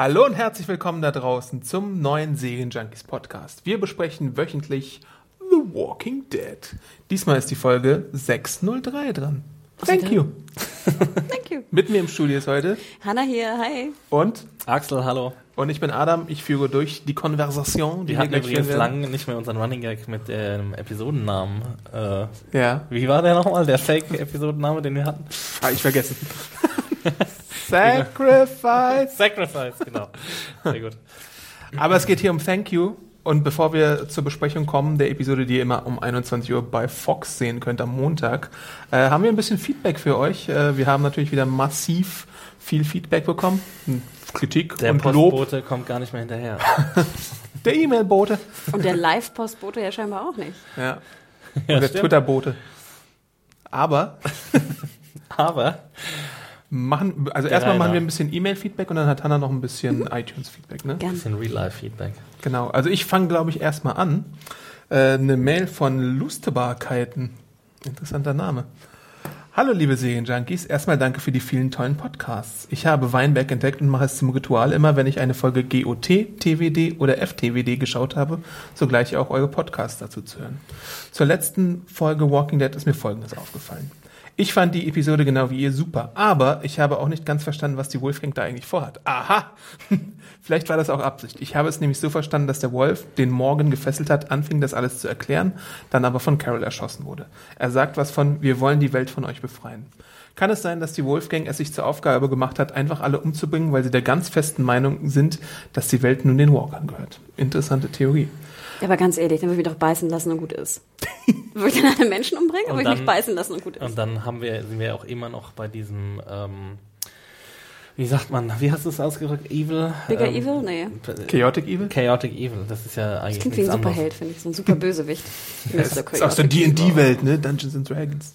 Hallo und herzlich willkommen da draußen zum neuen Serienjunkies Podcast. Wir besprechen wöchentlich The Walking Dead. Diesmal ist die Folge 603 dran. Thank you. Thank you. Mit mir im Studio ist heute Hanna hier, hi. und Axel, hallo. und ich bin Adam. Ich führe durch die Konversation, die Wir hatten übrigens lange nicht mehr unseren Running Gag mit dem Episodennamen. Äh, Ja, wie war der nochmal, der Fake-Episodenname, den wir hatten? ah, ich vergessen. Sacrifice. Sacrifice, genau. Sehr gut. Aber es geht hier um Thank You. Und bevor wir zur Besprechung kommen, der Episode, die ihr immer um 21 Uhr bei Fox sehen könnt am Montag, äh, haben wir ein bisschen Feedback für euch. Äh, wir haben natürlich wieder massiv viel Feedback bekommen. Hm, Kritik Der und Lob. Postbote kommt gar nicht mehr hinterher. Der E-Mail-Bote. Und der Live-Postbote ja scheinbar auch nicht. Ja. Und Ja, der stimmt. Twitter-Bote. Aber Aber machen, also Der erstmal machen wir ein bisschen E-Mail-Feedback und dann hat Hannah noch ein bisschen iTunes-Feedback, ne? Gern. bisschen Real-Life-Feedback. Genau. Also ich fange, glaube ich, erstmal an. Äh, eine Mail von Lustebarkeiten. Interessanter Name. Hallo liebe Serienjunkies, erstmal danke für die vielen tollen Podcasts. Ich habe Weinberg entdeckt und mache es zum Ritual immer, wenn ich eine Folge GOT, TWD oder FTWD geschaut habe, sogleich auch eure Podcasts dazu zu hören. Zur letzten Folge Walking Dead ist mir Folgendes aufgefallen. Ich fand die Episode genau wie ihr super, aber ich habe auch nicht ganz verstanden, was die Wolfgang da eigentlich vorhat. Aha! Vielleicht war das auch Absicht. Ich habe es nämlich so verstanden, dass der Wolf, den Morgan gefesselt hat, anfing das alles zu erklären, dann aber von Carol erschossen wurde. Er sagt was von, wir wollen die Welt von euch befreien. Kann es sein, dass die Wolfgang es sich zur Aufgabe gemacht hat, einfach alle umzubringen, weil sie der ganz festen Meinung sind, dass die Welt nun den Walkern gehört? Interessante Theorie. Ja, aber ganz ehrlich, dann würde ich mich doch beißen lassen und gut ist. würde ich dann alle Menschen umbringen oder Und würde ich mich dann- beißen lassen und gut ist? Und dann haben wir, sind wir auch immer noch bei diesem, ähm, wie sagt man, wie hast du es ausgedrückt? Evil? Bigger ähm, Evil? Nee. Chaotic Evil? Chaotic Evil, das ist ja eigentlich Das klingt wie ein anderes. Superheld, finde ich. So ein super Bösewicht. Das ist aus der D&D-Welt, ne? Dungeons and Dragons.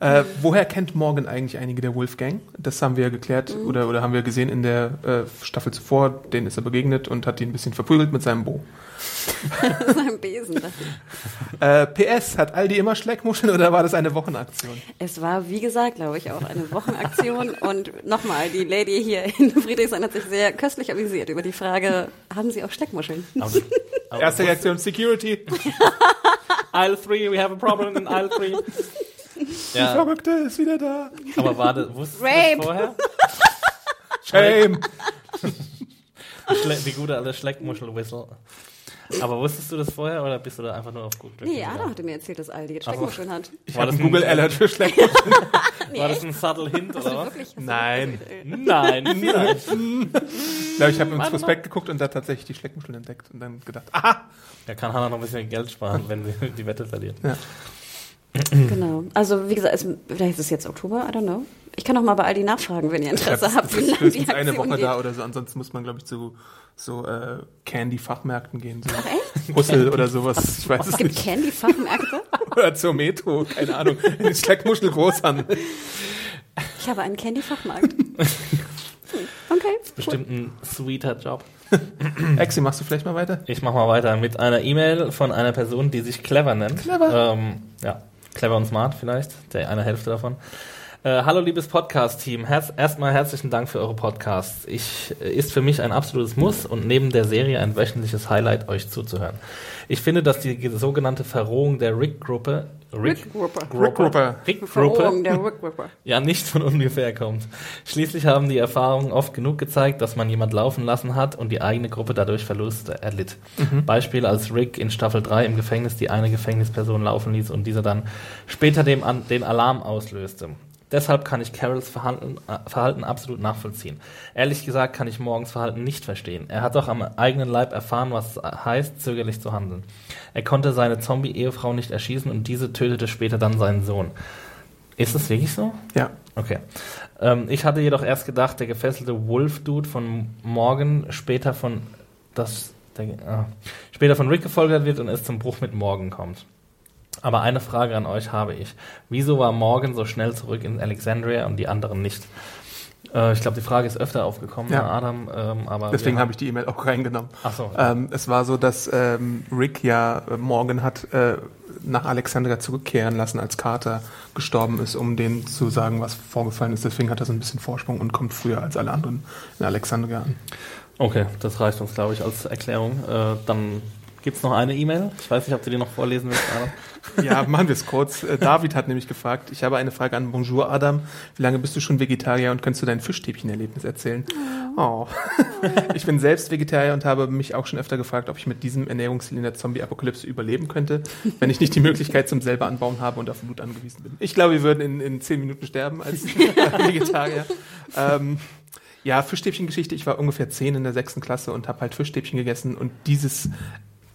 Äh, woher kennt Morgan eigentlich einige der Wolfgang? Das haben wir ja geklärt oder, oder haben wir gesehen in der äh, Staffel zuvor. Den ist er begegnet und hat ihn ein bisschen verprügelt mit seinem Bo. Sein Besen. Äh, PS, hat Aldi immer Schleckmuscheln oder war das eine Wochenaktion? Es war, wie gesagt, glaube ich, auch eine Wochenaktion. und nochmal, die Lady hier in Friedrichshain hat sich sehr köstlich amüsiert über die Frage, haben Sie auch Schleckmuscheln? Erste Reaktion, Security. Aisle 3, we have a problem in Aisle 3. Die Ja, Verrückte ist wieder da. aber war das, wusstest du Rape. das vorher? Shame. Die, Schle die gute alte Schleckmuschel-Whistle. Aber wusstest du das vorher oder bist du da einfach nur auf gut Glück Nee, gegangen? Adam hatte mir erzählt, dass Aldi jetzt Schleckmuscheln hat. Ich War habe das ein- Google Alert für Schleckmuscheln. War das ein subtle Hint oder was? Du Nein. wirklich- Nein, vielleicht. Ich glaube, ich habe ins Prospekt geguckt und da tatsächlich die Schleckmuscheln entdeckt und dann gedacht, aha, Da kann Hannah noch ein bisschen Geld sparen, wenn sie die Wette verliert. Genau. Also wie gesagt, es, vielleicht ist es jetzt Oktober, I don't know. Ich kann auch mal bei Aldi nachfragen, wenn ihr Interesse habt, wie lange die eine Woche geht. da oder so. Ansonsten muss man, glaube ich, zu so äh, Candy-Fachmärkten gehen. So Hussel oder sowas. Ich weiß Es es gibt. Candy-Fachmärkte. Oder zur Metro, keine Ahnung. In den Schleckmuschel Großhandel. Ich habe einen Candy-Fachmarkt. Hm, Okay. Bestimmt ein sweeter Job. Exi, machst du vielleicht mal weiter? Ich mach mal weiter mit einer E-Mail von einer Person, die sich Clever nennt. Clever. Ähm, ja, Clever und Smart vielleicht, der eine Hälfte davon. Äh, hallo liebes Podcast-Team, Herz, erstmal herzlichen Dank für eure Podcasts. Ich, äh, ist für mich ein absolutes Muss und neben der Serie ein wöchentliches Highlight, euch zuzuhören. Ich finde, dass die sogenannte Verrohung der Rick-Gruppe Rick Grupper. Rick Grupper. Rick-Gruppe Verrohung der Rick Grupper. ja nicht von ungefähr kommt. Schließlich haben die Erfahrungen oft genug gezeigt, dass man jemand laufen lassen hat und die eigene Gruppe dadurch Verluste erlitt. Beispiel als Rick in Staffel 3 im Gefängnis die eine Gefängnisperson laufen ließ und dieser dann später dem an, den Alarm auslöste. Deshalb kann ich Carols Verhalten, äh, Verhalten absolut nachvollziehen. Ehrlich gesagt kann ich Morgens Verhalten nicht verstehen. Er hat doch am eigenen Leib erfahren, was es heißt, zögerlich zu handeln. Er konnte seine Zombie-Ehefrau nicht erschießen und diese tötete später dann seinen Sohn. Ist das wirklich so? Ja. Okay. Ähm, ich hatte jedoch erst gedacht, der gefesselte Wolf-Dude von Morgan später von das der, ah, später von Rick gefolgert wird und es zum Bruch mit Morgan kommt. Aber eine Frage an euch habe ich. Wieso war Morgan so schnell zurück in Alexandria und die anderen nicht? Äh, ich glaube, die Frage ist öfter aufgekommen, Ja. Adam. Ähm, aber Deswegen habe ich die E-Mail auch reingenommen. Ach so. Ähm, es war so, dass ähm, Rick ja äh, Morgan hat äh, nach Alexandria zurückkehren lassen, als Carter gestorben ist, um denen zu sagen, was vorgefallen ist. Deswegen hat er so ein bisschen Vorsprung und kommt früher als alle anderen in Alexandria an. Okay, das reicht uns, glaube ich, als Erklärung. Äh, dann gibt's noch eine E-Mail. Ich weiß nicht, ob du die noch vorlesen willst, Adam. Ja, machen wir es kurz. Äh, David hat nämlich gefragt, ich habe eine Frage an Bonjour Adam. Wie lange bist du schon Vegetarier und könntest du dein Fischstäbchen-Erlebnis erzählen? Oh. Ich bin selbst Vegetarier und habe mich auch schon öfter gefragt, ob ich mit diesem Ernährungsstil in der Zombie-Apokalypse überleben könnte, wenn ich nicht die Möglichkeit zum selber anbauen habe und auf Blut angewiesen bin. Ich glaube, wir würden in, in zehn Minuten sterben als Vegetarier. Ähm, ja, Fischstäbchen-Geschichte. Ich war ungefähr zehn in der sechsten Klasse und habe halt Fischstäbchen gegessen und dieses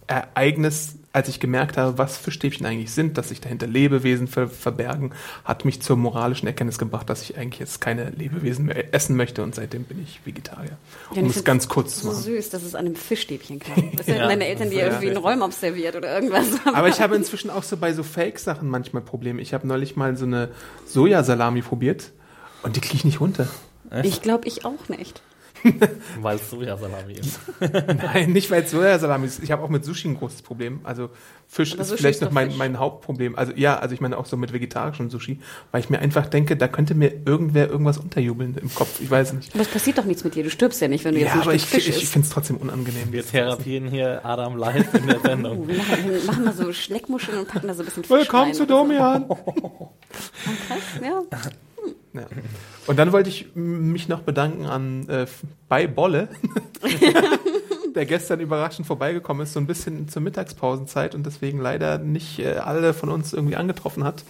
Ereignis, als ich gemerkt habe, was Fischstäbchen eigentlich sind, dass sich dahinter Lebewesen ver verbergen, hat mich zur moralischen Erkenntnis gebracht, dass ich eigentlich jetzt keine Lebewesen mehr essen möchte und seitdem bin ich Vegetarier. Ja, Um ich es ganz kurz zu So machen. süß, dass es an einem Fischstäbchen kam. Das sind Ja, meine Eltern, die irgendwie ja. einen Räum observiert oder irgendwas. Aber ich habe inzwischen auch so bei so Fake-Sachen manchmal Probleme. Ich habe neulich mal so eine Sojasalami probiert und die kriege ich nicht runter. Ich glaube, ich auch nicht. Weil es Sojasalami ist. Nein, nicht weil es Sojasalami ist. Ich habe auch mit Sushi ein großes Problem. Also Fisch Aber ist Sushi vielleicht ist noch mein, Fisch. mein Hauptproblem. Also ja, also ich meine auch so mit vegetarischem Sushi, weil ich mir einfach denke, da könnte mir irgendwer irgendwas unterjubeln im Kopf. Ich weiß nicht. Aber es passiert doch nichts mit dir. Du stirbst ja nicht, wenn du jetzt Ja, ein aber Stück ich, Fisch ich finde es trotzdem unangenehm. Wir therapieren hier Adam live in der Oh, Sendung. wir, machen, wir machen mal so Schleckmuscheln und packen da so ein bisschen Fisch Willkommen rein zu oder so. Domian. Ja. Ja. Und dann wollte ich mich noch bedanken an äh, bei Bolle, der gestern überraschend vorbeigekommen ist, so ein bisschen zur Mittagspausenzeit und deswegen leider nicht äh, alle von uns irgendwie angetroffen hat.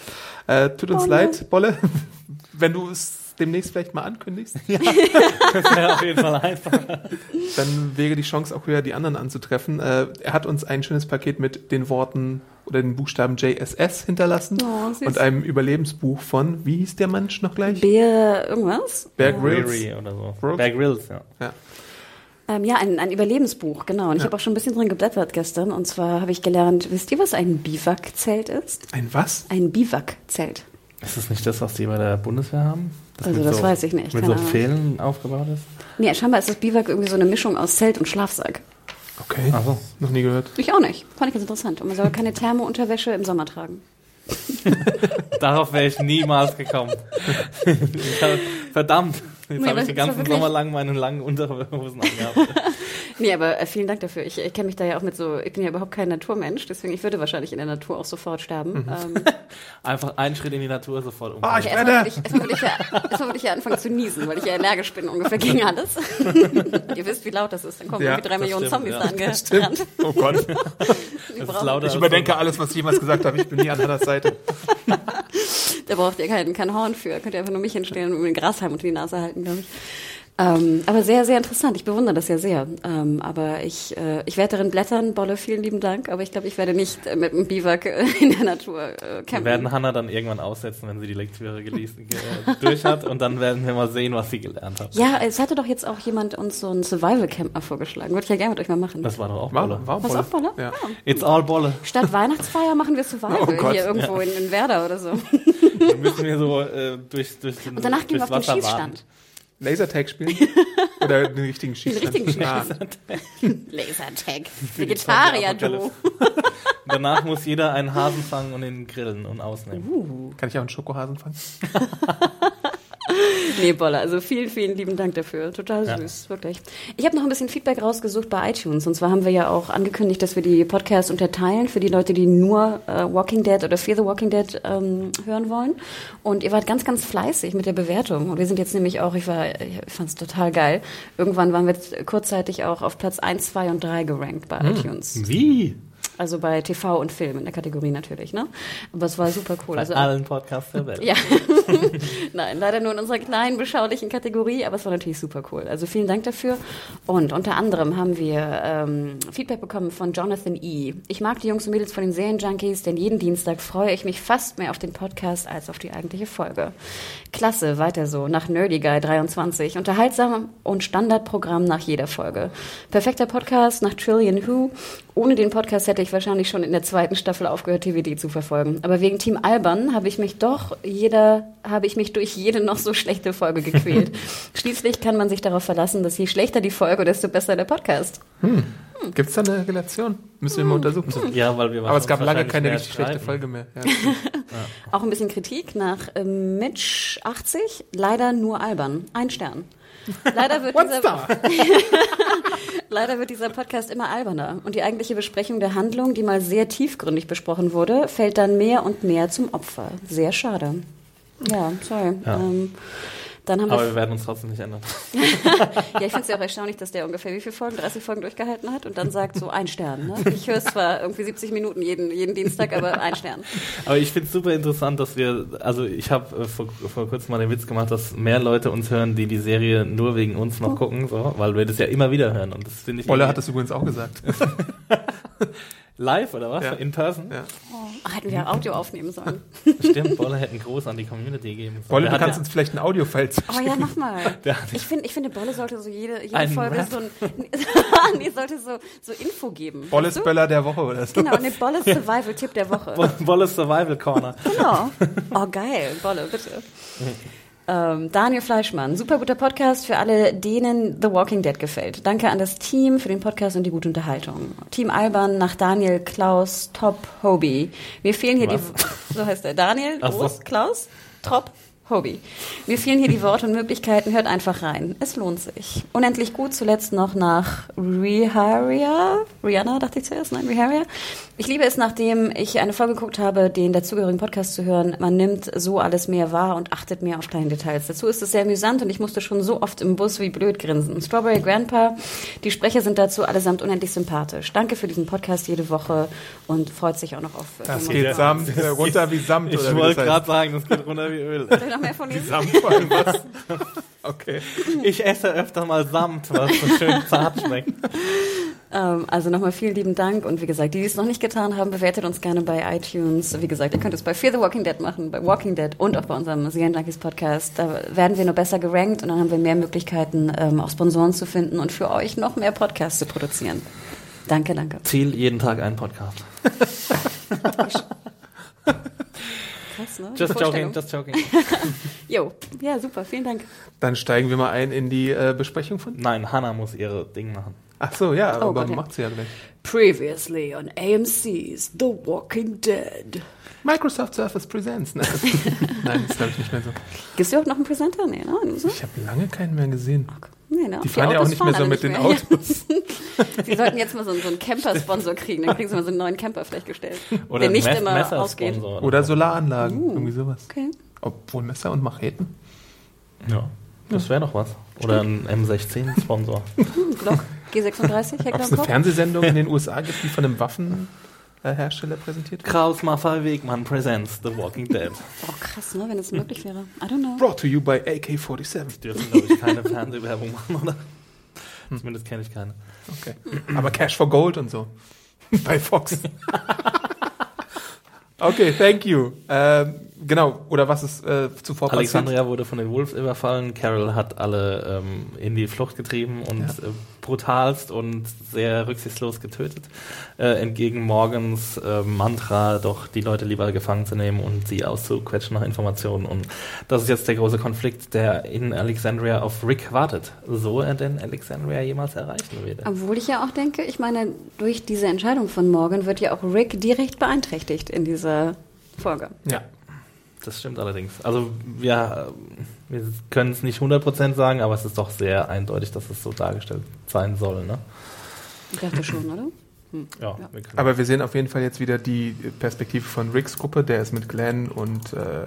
Äh, tut uns Bolle. leid, Bolle, wenn du es demnächst vielleicht mal ankündigst, Das wäre auf jeden Fall einfach. dann wäre die Chance auch höher, die anderen anzutreffen. Äh, er hat uns ein schönes Paket mit den Worten oder den Buchstaben JSS hinterlassen Oh, und einem Überlebensbuch von, wie hieß der Mensch noch gleich? Bär irgendwas? Bear Grylls. Weary oder so. Grylls? Bear Grylls, ja. Ja. Ähm, ja, ein, ein Überlebensbuch, genau. Und ich Ja. habe auch schon ein bisschen drin geblättert gestern. Und zwar habe ich gelernt, wisst ihr, was ein Biwakzelt ist? Ein was? Ein Biwakzelt. Ist das nicht das, was die bei der Bundeswehr haben? Also mit das weiß ich nicht, Mit keine so. Pfählen aufgebaut ist? Nee, scheinbar ist das Biwak irgendwie so eine Mischung aus Zelt und Schlafsack. Okay. Ach so. Noch nie gehört. Ich auch nicht. Fand ich ganz interessant. Und man soll keine Thermounterwäsche im Sommer tragen. Darauf wäre ich niemals gekommen. Verdammt. Jetzt Nee, habe ich den ganzen Sommer lang meine langen Unterhosen angehabt. Nee, aber äh, vielen Dank dafür. Ich, ich kenne mich da ja auch mit so, ich bin ja überhaupt kein Naturmensch, deswegen ich würde wahrscheinlich in der Natur auch sofort sterben. Ähm, Einfach einen Schritt in die Natur sofort um. Ah, ich ja, erstmal werde. würde ich, erstmal würde ich, ja, erstmal würde ich ja anfangen zu niesen, weil ich ja allergisch bin ungefähr gegen alles. Ihr wisst, wie laut das ist. Dann kommen Ja, irgendwie drei Millionen stimmt, Zombies ja. da angerannt. Oh Gott. Das ist lauter Ich überdenke alles, was ich jemals gesagt habe. Ich bin nie an deiner Seite. Da braucht ihr kein, kein Horn für. Könnt ihr einfach nur mich hinstellen und mir den Grashalm unter die Nase halten, glaube ich. Ähm, aber sehr, sehr interessant. Ich bewundere das ja sehr. Ähm, aber ich, äh, ich werde darin blättern. Bolle, vielen lieben Dank. Aber ich glaube, ich werde nicht äh, mit einem Biwak äh, in der Natur äh, Wir campen. werden Hannah dann irgendwann aussetzen, wenn sie die Lektüre gelesen, ge durch hat und dann werden wir mal sehen, was sie gelernt hat. ja, es hatte doch jetzt auch jemand uns so ein Survival Camp mal vorgeschlagen. Würde ich ja gerne mit euch mal machen. Das war doch auch War, Bolle. war Was Bolle. auch Bolle? Ja. It's all Bolle. Statt Weihnachtsfeier machen wir Survival Oh Gott. hier irgendwo in, in Werder oder so. Dann müssen wir so äh, durch, durch den, Und danach gehen wir auf den Schießstand. Lasertag spielen? Oder den richtigen Den Schießstand? richtigen Ah, Schießstand. Lasertag. Vegetarier-Du. Zombie-Apokalypse. Danach muss jeder einen Hasen fangen und ihn grillen und ausnehmen. Uh. kann ich auch einen Schokohasen fangen? Nee, Bolle, also vielen, vielen lieben Dank dafür. Total Ja. süß, wirklich. Ich habe noch ein bisschen Feedback rausgesucht bei iTunes. Und zwar haben wir ja auch angekündigt, dass wir die Podcasts unterteilen für die Leute, die nur äh, Walking Dead oder Fear the Walking Dead ähm, hören wollen. Und ihr wart ganz, ganz fleißig mit der Bewertung. Und wir sind jetzt nämlich auch, ich war, ich fand es total geil. Irgendwann waren wir jetzt kurzzeitig auch auf Platz 1, 2 und 3 gerankt bei iTunes. Wie? Also bei TV und Film in der Kategorie natürlich, ne? Aber es war super cool. Bei Also allen Podcasts der Welt. ja. Nein, leider nur in unserer kleinen, beschaulichen Kategorie, aber es war natürlich super cool. Also vielen Dank dafür. Und unter anderem haben wir ähm, Feedback bekommen von Jonathan E. Ich mag die Jungs und Mädels von den Serienjunkies, denn jeden Dienstag freue ich mich fast mehr auf den Podcast als auf die eigentliche Folge. Klasse, weiter so, nach Nerdy Guy 23. Unterhaltsam und Standardprogramm nach jeder Folge. Perfekter Podcast nach Trillion Who. Ohne den Podcast hätte ich wahrscheinlich schon in der zweiten Staffel aufgehört, TVD zu verfolgen. Aber wegen Team Alban habe ich mich doch jeder, habe ich mich durch jede noch so schlechte Folge gequält. Schließlich kann man sich darauf verlassen, dass je schlechter die Folge, desto besser der Podcast. Gibt es da eine Relation? Müssen wir mal untersuchen. Ja, weil wir Aber es gab lange keine richtig schlechte. Folge mehr. Ja. Auch ein bisschen Kritik nach ähm, Mitch 80. Leider nur albern. Ein Stern. Leider wird, dieser, leider wird dieser Podcast immer alberner. Und die eigentliche Besprechung der Handlung, die mal sehr tiefgründig besprochen wurde, fällt dann mehr und mehr zum Opfer. Sehr schade. Ja, sorry. Ja. Ähm, dann haben Aber wir wir werden uns trotzdem nicht ändern. Ja, ich finde es ja auch erstaunlich, dass der ungefähr wie viele Folgen? 30 Folgen durchgehalten hat und dann sagt so ein Stern. Ne? Ich höre es zwar irgendwie 70 Minuten jeden, jeden Dienstag, aber ein Stern. Aber ich finde es super interessant, dass wir, also ich habe äh, vor, vor kurzem mal den Witz gemacht, dass mehr Leute uns hören, die die Serie nur wegen uns noch gucken, so, weil wir das ja immer wieder hören. Und das finde ich irgendwie- hat das übrigens auch gesagt. live oder was? Ja. In person? Ja. Oh, hätten wir Audio aufnehmen sollen. Stimmt, Bolle hätte einen Gruß an die Community geben sollen. Bolle, du kannst ja, uns vielleicht ein Audio-File Oh ja, mach mal. Ich, find, ich finde, Bolle sollte so jede, jede Folge Rap. so ein, nee, sollte so, so Info geben. Bolles du? Böller der Woche oder so. Genau, eine Bolle Survival-Tipp der Woche. Bolles Survival Corner. Genau. Oh, geil. Bolle, bitte. Ähm, Daniel Fleischmann, super guter Podcast für alle, denen The Walking Dead gefällt. Danke an das Team für den Podcast und die gute Unterhaltung. Team Alban nach Daniel Klaus Top Hobie. Mir fehlen hier die, so heißt er, Daniel. Groß Klaus Top Hobie. Mir fehlen hier die Worte und Möglichkeiten, hört einfach rein. Es lohnt sich. Unendlich gut, zuletzt noch nach Riharia. Rihanna, dachte ich zuerst, nein, Riharia. Ich liebe es, nachdem ich eine Folge geguckt habe, den dazugehörigen Podcast zu hören. Man nimmt so alles mehr wahr und achtet mehr auf kleine Details. Dazu ist es sehr amüsant und ich musste schon so oft im Bus wie blöd grinsen. Strawberry Grandpa, die Sprecher sind dazu allesamt unendlich sympathisch. Danke für diesen Podcast jede Woche und freut sich auch noch auf Das Game of geht samt, äh, runter wie Samt. Ich oder wie wollte das gerade sagen, das geht runter wie Öl. Mehr von lesen? Samt vor allem was? Okay. Ich esse öfter mal Samt, was so schön zart schmeckt. Ähm, also nochmal vielen lieben Dank und wie gesagt, die, die es noch nicht getan haben, bewertet uns gerne bei iTunes. Wie gesagt, ihr könnt es bei Fear the Walking Dead machen, bei Walking Dead und auch bei unserem Serien Junkies Podcast. Da werden wir nur besser gerankt und dann haben wir mehr Möglichkeiten, ähm, auch Sponsoren zu finden und für euch noch mehr Podcasts zu produzieren. Danke, danke. Ziel jeden Tag einen Podcast. Krass, ne? Just joking, just joking. Jo, ja, super, vielen Dank. Dann steigen wir mal ein in die äh, Besprechung von. Nein, Hannah muss ihre Ding machen. Ach so, ja, Oh aber Gott, macht sie ja gleich. Previously on AMC's The Walking Dead. Microsoft Surface Presents. Ne? Nein, das glaube ich nicht mehr so. Gibt's überhaupt noch einen Presenter? Nee, ne? So? Ich habe lange keinen mehr gesehen. Nee, ne? Die fahren ja auch nicht mehr so mit den mehr. Autos. Sie sollten jetzt mal so, so einen Camper-Sponsor kriegen, dann kriegen sie mal so einen neuen Camper vielleicht gestellt. Oder der nicht Mess- immer Messersponsor ausgeht. oder Oder so. Solaranlagen, Uh. irgendwie sowas. Okay. Obwohl Messer und Macheten. Ja, das wäre doch was. Oder ein M16-Sponsor. Hm, Glock G36, Ob Heckler es im eine. Fernsehsendung in den USA gibt, die von einem Waffenhersteller präsentiert wird? Kraus Maffei Wegmann presents The Walking Dead. Oh, krass, ne, wenn es möglich wäre. I don't know. Brought to you by AK-47. Dürfen, glaube ich, keine Fernsehwerbung machen, oder? Zumindest kenne ich keine. Okay. Aber Cash for Gold und so. Bei Fox. okay, thank you. Ähm, genau, oder was ist äh, zuvor passiert? Alexandria wurde von den Wolves überfallen. Carol hat alle ähm, in die Flucht getrieben und äh, brutalst und sehr rücksichtslos getötet. Äh, entgegen Morgans äh, Mantra, doch die Leute lieber gefangen zu nehmen und sie auszuquetschen nach Informationen. Und das ist jetzt der große Konflikt, der in Alexandria auf Rick wartet. So er denn Alexandria jemals erreichen würde. Obwohl ich ja auch denke, ich meine, durch diese Entscheidung von Morgan wird ja auch Rick direkt beeinträchtigt in dieser Folge. Ja. Das stimmt allerdings. Also wir, äh, wir können es nicht 100% sagen, aber es ist doch sehr eindeutig, dass es so dargestellt sein soll. Ne? Ich dachte schon, oder? Ja, wir können Aber wir sehen auf jeden Fall jetzt wieder die Perspektive von Ricks Gruppe. Der ist mit Glenn und äh,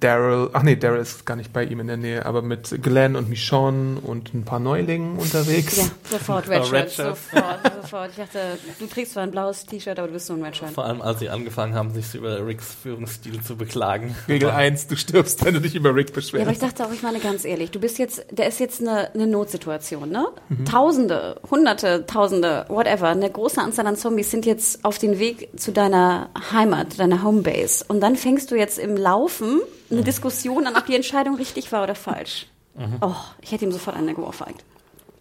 Daryl, ach nee, Daryl ist gar nicht bei ihm in der Nähe, aber mit Glenn und Michonne und ein paar Neulingen unterwegs. Ja, sofort Red Redshirt. Shirt. Sofort, sofort. Ich dachte, du trägst zwar ein blaues T-Shirt, aber du bist so ein Redshirt. Vor allem, als sie angefangen haben, sich über Ricks Führungsstil zu beklagen. Regel 1, du stirbst, wenn du dich über Rick Ja, beschwerst. aber ich dachte auch, ich meine ganz ehrlich, du bist jetzt, der ist jetzt eine, eine Notsituation, ne? Tausende, Hunderte, Tausende, whatever, eine große Anzahl an Zombies sind jetzt auf den Weg zu deiner Heimat, deiner Homebase. Und dann fängst du jetzt im Laufen eine Diskussion an, ob die Entscheidung richtig war oder falsch. Oh, ich hätte ihm sofort eine geohrfeigt.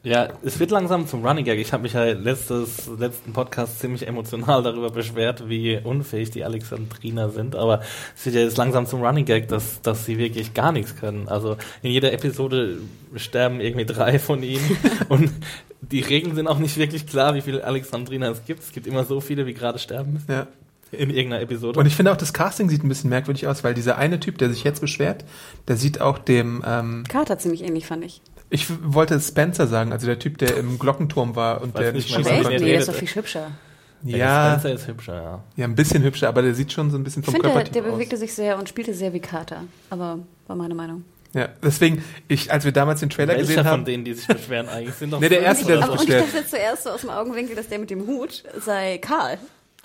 Ja, es wird langsam zum Running Gag. Ich habe mich ja letztes, letzten Podcast ziemlich emotional darüber beschwert, wie unfähig die Alexandriner sind. Aber es wird ja jetzt langsam zum Running Gag, dass, dass sie wirklich gar nichts können. Also in jeder Episode sterben irgendwie drei von ihnen. und die Regeln sind auch nicht wirklich klar, wie viele Alexandriner es gibt. Es gibt immer so viele, wie gerade sterben müssen Ja. In irgendeiner Episode. Und ich finde auch, das Casting sieht ein bisschen merkwürdig aus, weil dieser eine Typ, der sich jetzt beschwert, der sieht auch dem, ähm, Carter ziemlich ähnlich, fand ich. ich wollte Spencer sagen, also der Typ, der im Glockenturm war und Weiß der nicht schießen konnte. Nee, der ist doch viel hübscher. Der Ja, Spencer ist hübscher, ja. ja, ein bisschen hübscher, aber der sieht schon so ein bisschen vom der, Körpertyp der aus. bewegte sich sehr und spielte sehr wie Carter. Aber war meine Meinung. Ja, deswegen, ich, als wir damals den Trailer Welcher gesehen von haben, denen, die sich beschweren eigentlich, sind doch Nee, der erste, der so. Aber und ich dachte zuerst so aus dem Augenwinkel, dass der mit dem Hut sei Karl.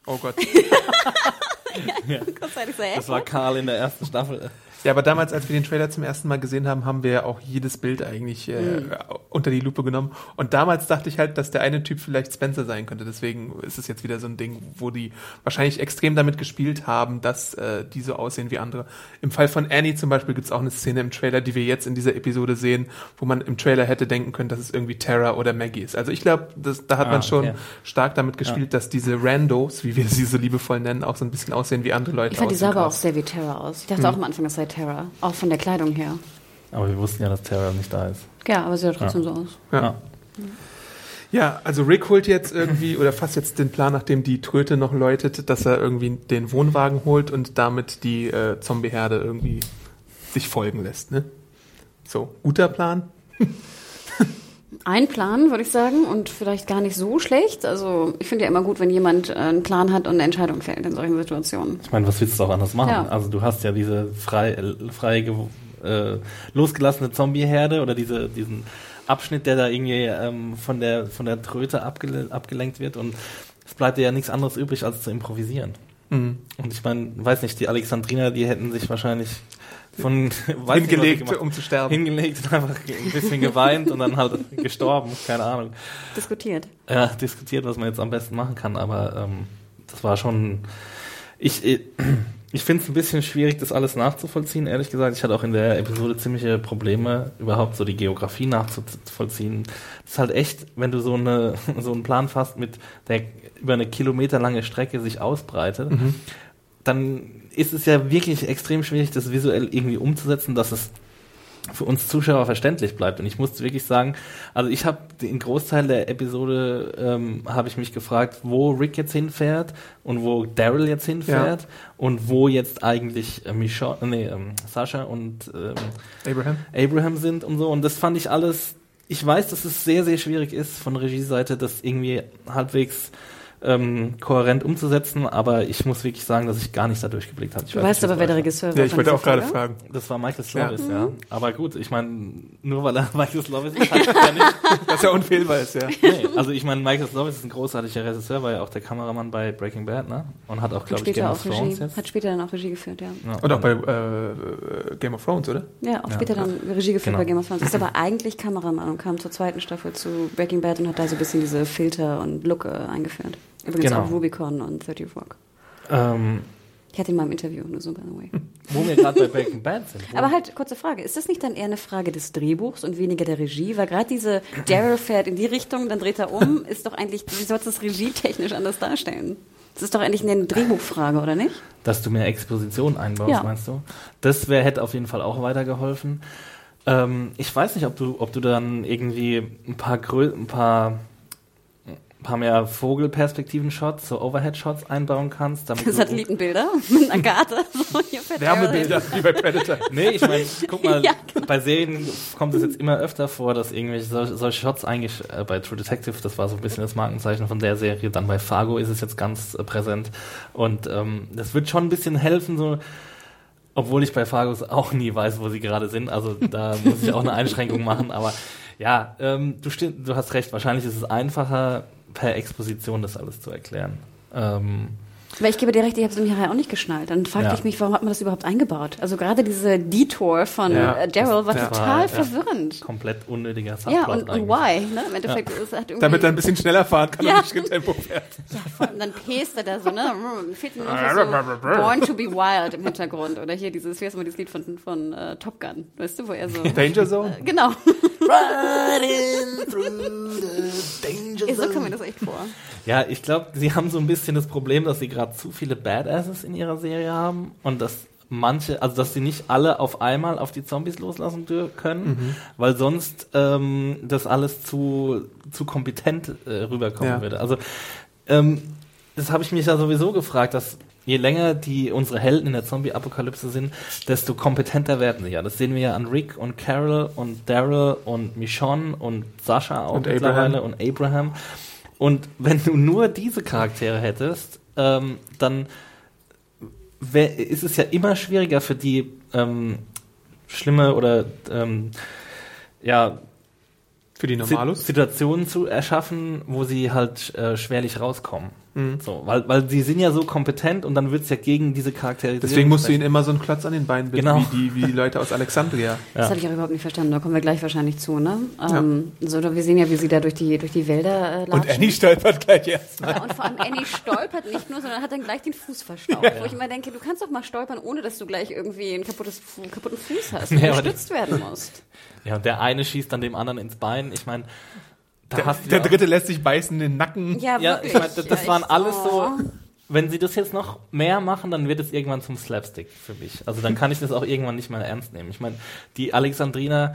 Oh Gott. Kurzzeitig sei Das war Karl in der ersten Staffel. Ja, aber damals, als wir den Trailer zum ersten Mal gesehen haben, haben wir ja auch jedes Bild eigentlich äh, Mhm. unter die Lupe genommen. Und damals dachte ich halt, dass der eine Typ vielleicht Spencer sein könnte. Deswegen ist es jetzt wieder so ein Ding, wo die wahrscheinlich extrem damit gespielt haben, dass äh, die so aussehen wie andere. Im Fall von Annie zum Beispiel gibt es auch eine Szene im Trailer, die wir jetzt in dieser Episode sehen, wo man im Trailer hätte denken können, dass es irgendwie Tara oder Maggie ist. Also ich glaube, da hat Ah, man schon okay. stark damit gespielt, dass diese Randos, wie wir sie so liebevoll nennen, auch so ein bisschen aussehen wie andere Leute. Ich fand die sah aber auch sehr wie Terra aus. Ich dachte auch am Anfang, das sei Terra. Auch von der Kleidung her. Aber wir wussten ja, dass Terra nicht da ist. Ja, aber sie sah trotzdem so aus. Ja. Ja, also Rick holt jetzt irgendwie oder fasst jetzt den Plan, nachdem die Tröte noch läutet, dass er irgendwie den Wohnwagen holt und damit die äh, Zombieherde irgendwie sich folgen lässt. Ne? So, guter Plan. Ein Plan, würde ich sagen, und vielleicht gar nicht so schlecht. Also ich finde ja immer gut, wenn jemand äh, einen Plan hat und eine Entscheidung fällt in solchen Situationen. Ich meine, was willst du auch anders machen? Ja. Also du hast ja diese frei, äh, frei äh, losgelassene Zombie-Herde oder diese, diesen Abschnitt, der da irgendwie ähm, von der von der Tröte abgele abgelenkt wird und es bleibt dir ja nichts anderes übrig, als zu improvisieren. Mhm. Und ich meine, weiß nicht, die Alexandriner, die hätten sich wahrscheinlich von nicht, Hingelegt, gemacht- um zu sterben. hingelegt und einfach ein bisschen geweint und dann halt gestorben, keine Ahnung. Diskutiert. ja, diskutiert, was man jetzt am besten machen kann, aber ähm, das war schon. Ich, ich, ich finde es ein bisschen schwierig, das alles nachzuvollziehen, ehrlich gesagt. Ich hatte auch in der Episode ziemliche Probleme, überhaupt so die Geografie nachzuvollziehen. Es ist halt echt, wenn du so, eine, so einen Plan fasst, mit der über eine kilometerlange Strecke sich ausbreitet, dann ist es ja wirklich extrem schwierig, das visuell irgendwie umzusetzen, dass es für uns Zuschauer verständlich bleibt. Und ich muss wirklich sagen, also ich habe den Großteil der Episode ähm, habe ich mich gefragt, wo Rick jetzt hinfährt und wo Daryl jetzt hinfährt und wo jetzt eigentlich äh, Michonne, nee, ähm, Sascha und ähm, Abraham. Abraham sind und so. Und das fand ich alles. Ich weiß, dass es sehr, sehr schwierig ist, von Regieseite das irgendwie halbwegs ähm, kohärent umzusetzen, aber ich muss wirklich sagen, dass ich gar nicht da durchgeblickt habe. Ich Du weiß weißt nicht, aber, wer der Regisseur war. Ja, ich wollte auch gerade fragen. das war Michael Slovis, Mhm. ja. Aber gut, ich meine, nur weil er Michael Slovis ist, heißt das ja nicht. Dass er unfehlbar ist, ja. Nee, also ich meine, Michael Slovis ist ein großartiger Regisseur, war ja auch der Kameramann bei Breaking Bad, ne? Und hat auch, glaube ich, Game später of auch Thrones Regie, jetzt. hat später dann auch Regie geführt, ja. Ja, Und auch bei äh, Game of Thrones, oder? Ja, auch Ja. später dann Regie geführt Genau. bei Game of Thrones. Ist aber eigentlich Kameramann und kam zur zweiten Staffel zu Breaking Bad und hat da so ein bisschen diese Filter und Look äh, eingeführt. Übrigens Genau. auch Rubicon und 30 Rock. ähm, Ich hatte ihn mal im Interview, nur so by the way. wo wir gerade bei Breaking Bad sind. Aber halt, kurze Frage, ist das nicht dann eher eine Frage des Drehbuchs und weniger der Regie? Weil gerade diese Daryl fährt in die Richtung, dann dreht er um, ist doch eigentlich, wie sollst du das regietechnisch anders darstellen? Das ist doch eigentlich eine Drehbuchfrage, oder nicht? Dass du mehr Exposition einbaust, Ja. meinst du? Das wär, hätte auf jeden Fall auch weitergeholfen. Ähm, ich weiß nicht, ob du, ob du dann irgendwie ein paar, Grö ein paar, ein paar mehr Vogelperspektiven-Shots, so Overhead-Shots einbauen kannst. Damit Satellitenbilder mit einer Karte. So, Wärmebilder, wie bei Predator. Nee, ich meine, guck mal, Ja, genau. bei Serien kommt es jetzt immer öfter vor, dass irgendwelche sol solche Shots eigentlich äh, bei True Detective, das war so ein bisschen das Markenzeichen von der Serie, dann bei Fargo ist es jetzt ganz äh, präsent und ähm, das wird schon ein bisschen helfen, so Obwohl ich bei Fargus auch nie weiß, wo sie gerade sind. Also da muss ich auch eine Einschränkung machen. Aber ja, ähm, du, du hast recht. Wahrscheinlich ist es einfacher, per Exposition das alles zu erklären. Ähm, Weil ich gebe dir recht, ich habe es nämlich auch nicht geschnallt. Dann fragte Ja. ich mich, warum hat man das überhaupt eingebaut? Also gerade diese Detour von Ja. äh, Daryl war Ja. total War, ja. verwirrend. komplett unnötiger Ja, Subplot und, und eigentlich. why? Ne? Im Endeffekt ist es halt irgendwie... Damit er ein bisschen schneller fahren kann Ja. und nicht Tempo fährt. ja, vor allem dann pest er da so, ne? Fehlt nur noch so Born to be Wild im Hintergrund. Oder hier dieses, wie heißt mal dieses Lied von, von äh, Top Gun? Weißt du, wo er so... Danger Zone? Genau. Riding through the danger Ja, so zone. kommt mir das echt vor. Ja, ich glaube, sie haben so ein bisschen das Problem, dass sie gerade zu viele Badasses in ihrer Serie haben und dass manche, also dass sie nicht alle auf einmal auf die Zombies loslassen können, weil sonst ähm, das alles zu, zu kompetent äh, rüberkommen Ja. würde. Also ähm, das habe ich mich ja sowieso gefragt, dass je länger die unsere Helden in der Zombie-Apokalypse sind, desto kompetenter werden sie ja. Das sehen wir ja an Rick und Carol und Daryl und Michonne und Sascha auch Und mittlerweile Abraham. und Abraham. Und wenn du nur diese Charaktere hättest, ähm, dann wär, ist es ja immer schwieriger für die ähm, schlimme oder ähm, ja, Für die Normalus? Situationen zu erschaffen, wo sie halt äh, schwerlich rauskommen. Mhm. So, weil, weil sie sind ja so kompetent und dann wird's ja gegen diese Charaktere. Deswegen musst du ihnen immer so einen Klotz an den Beinen binden, Genau. wie, die, wie die Leute aus Alexandria. Das habe ich auch überhaupt nicht verstanden. Da kommen wir gleich wahrscheinlich zu, ne? Ähm, so, wir sehen ja, wie sie da durch die, durch die Wälder äh. Und Annie stolpert gleich erst. Ja, und vor allem Annie stolpert nicht nur, sondern hat dann gleich den Fuß verstaucht. Wo ich immer denke, du kannst doch mal stolpern, ohne dass du gleich irgendwie einen kaputtes, einen kaputten Fuß hast und Ja, gestützt werden musst. Ja, und der eine schießt dann dem anderen ins Bein. Ich meine, Der, der dritte lässt sich beißen in den Nacken. Ja, Ja, ich meine, das, das ja, waren ich- alles oh. so. Wenn sie das jetzt noch mehr machen, dann wird es irgendwann zum Slapstick für mich. Also dann kann ich das auch irgendwann nicht mehr ernst nehmen. Ich meine, die Alexandriner,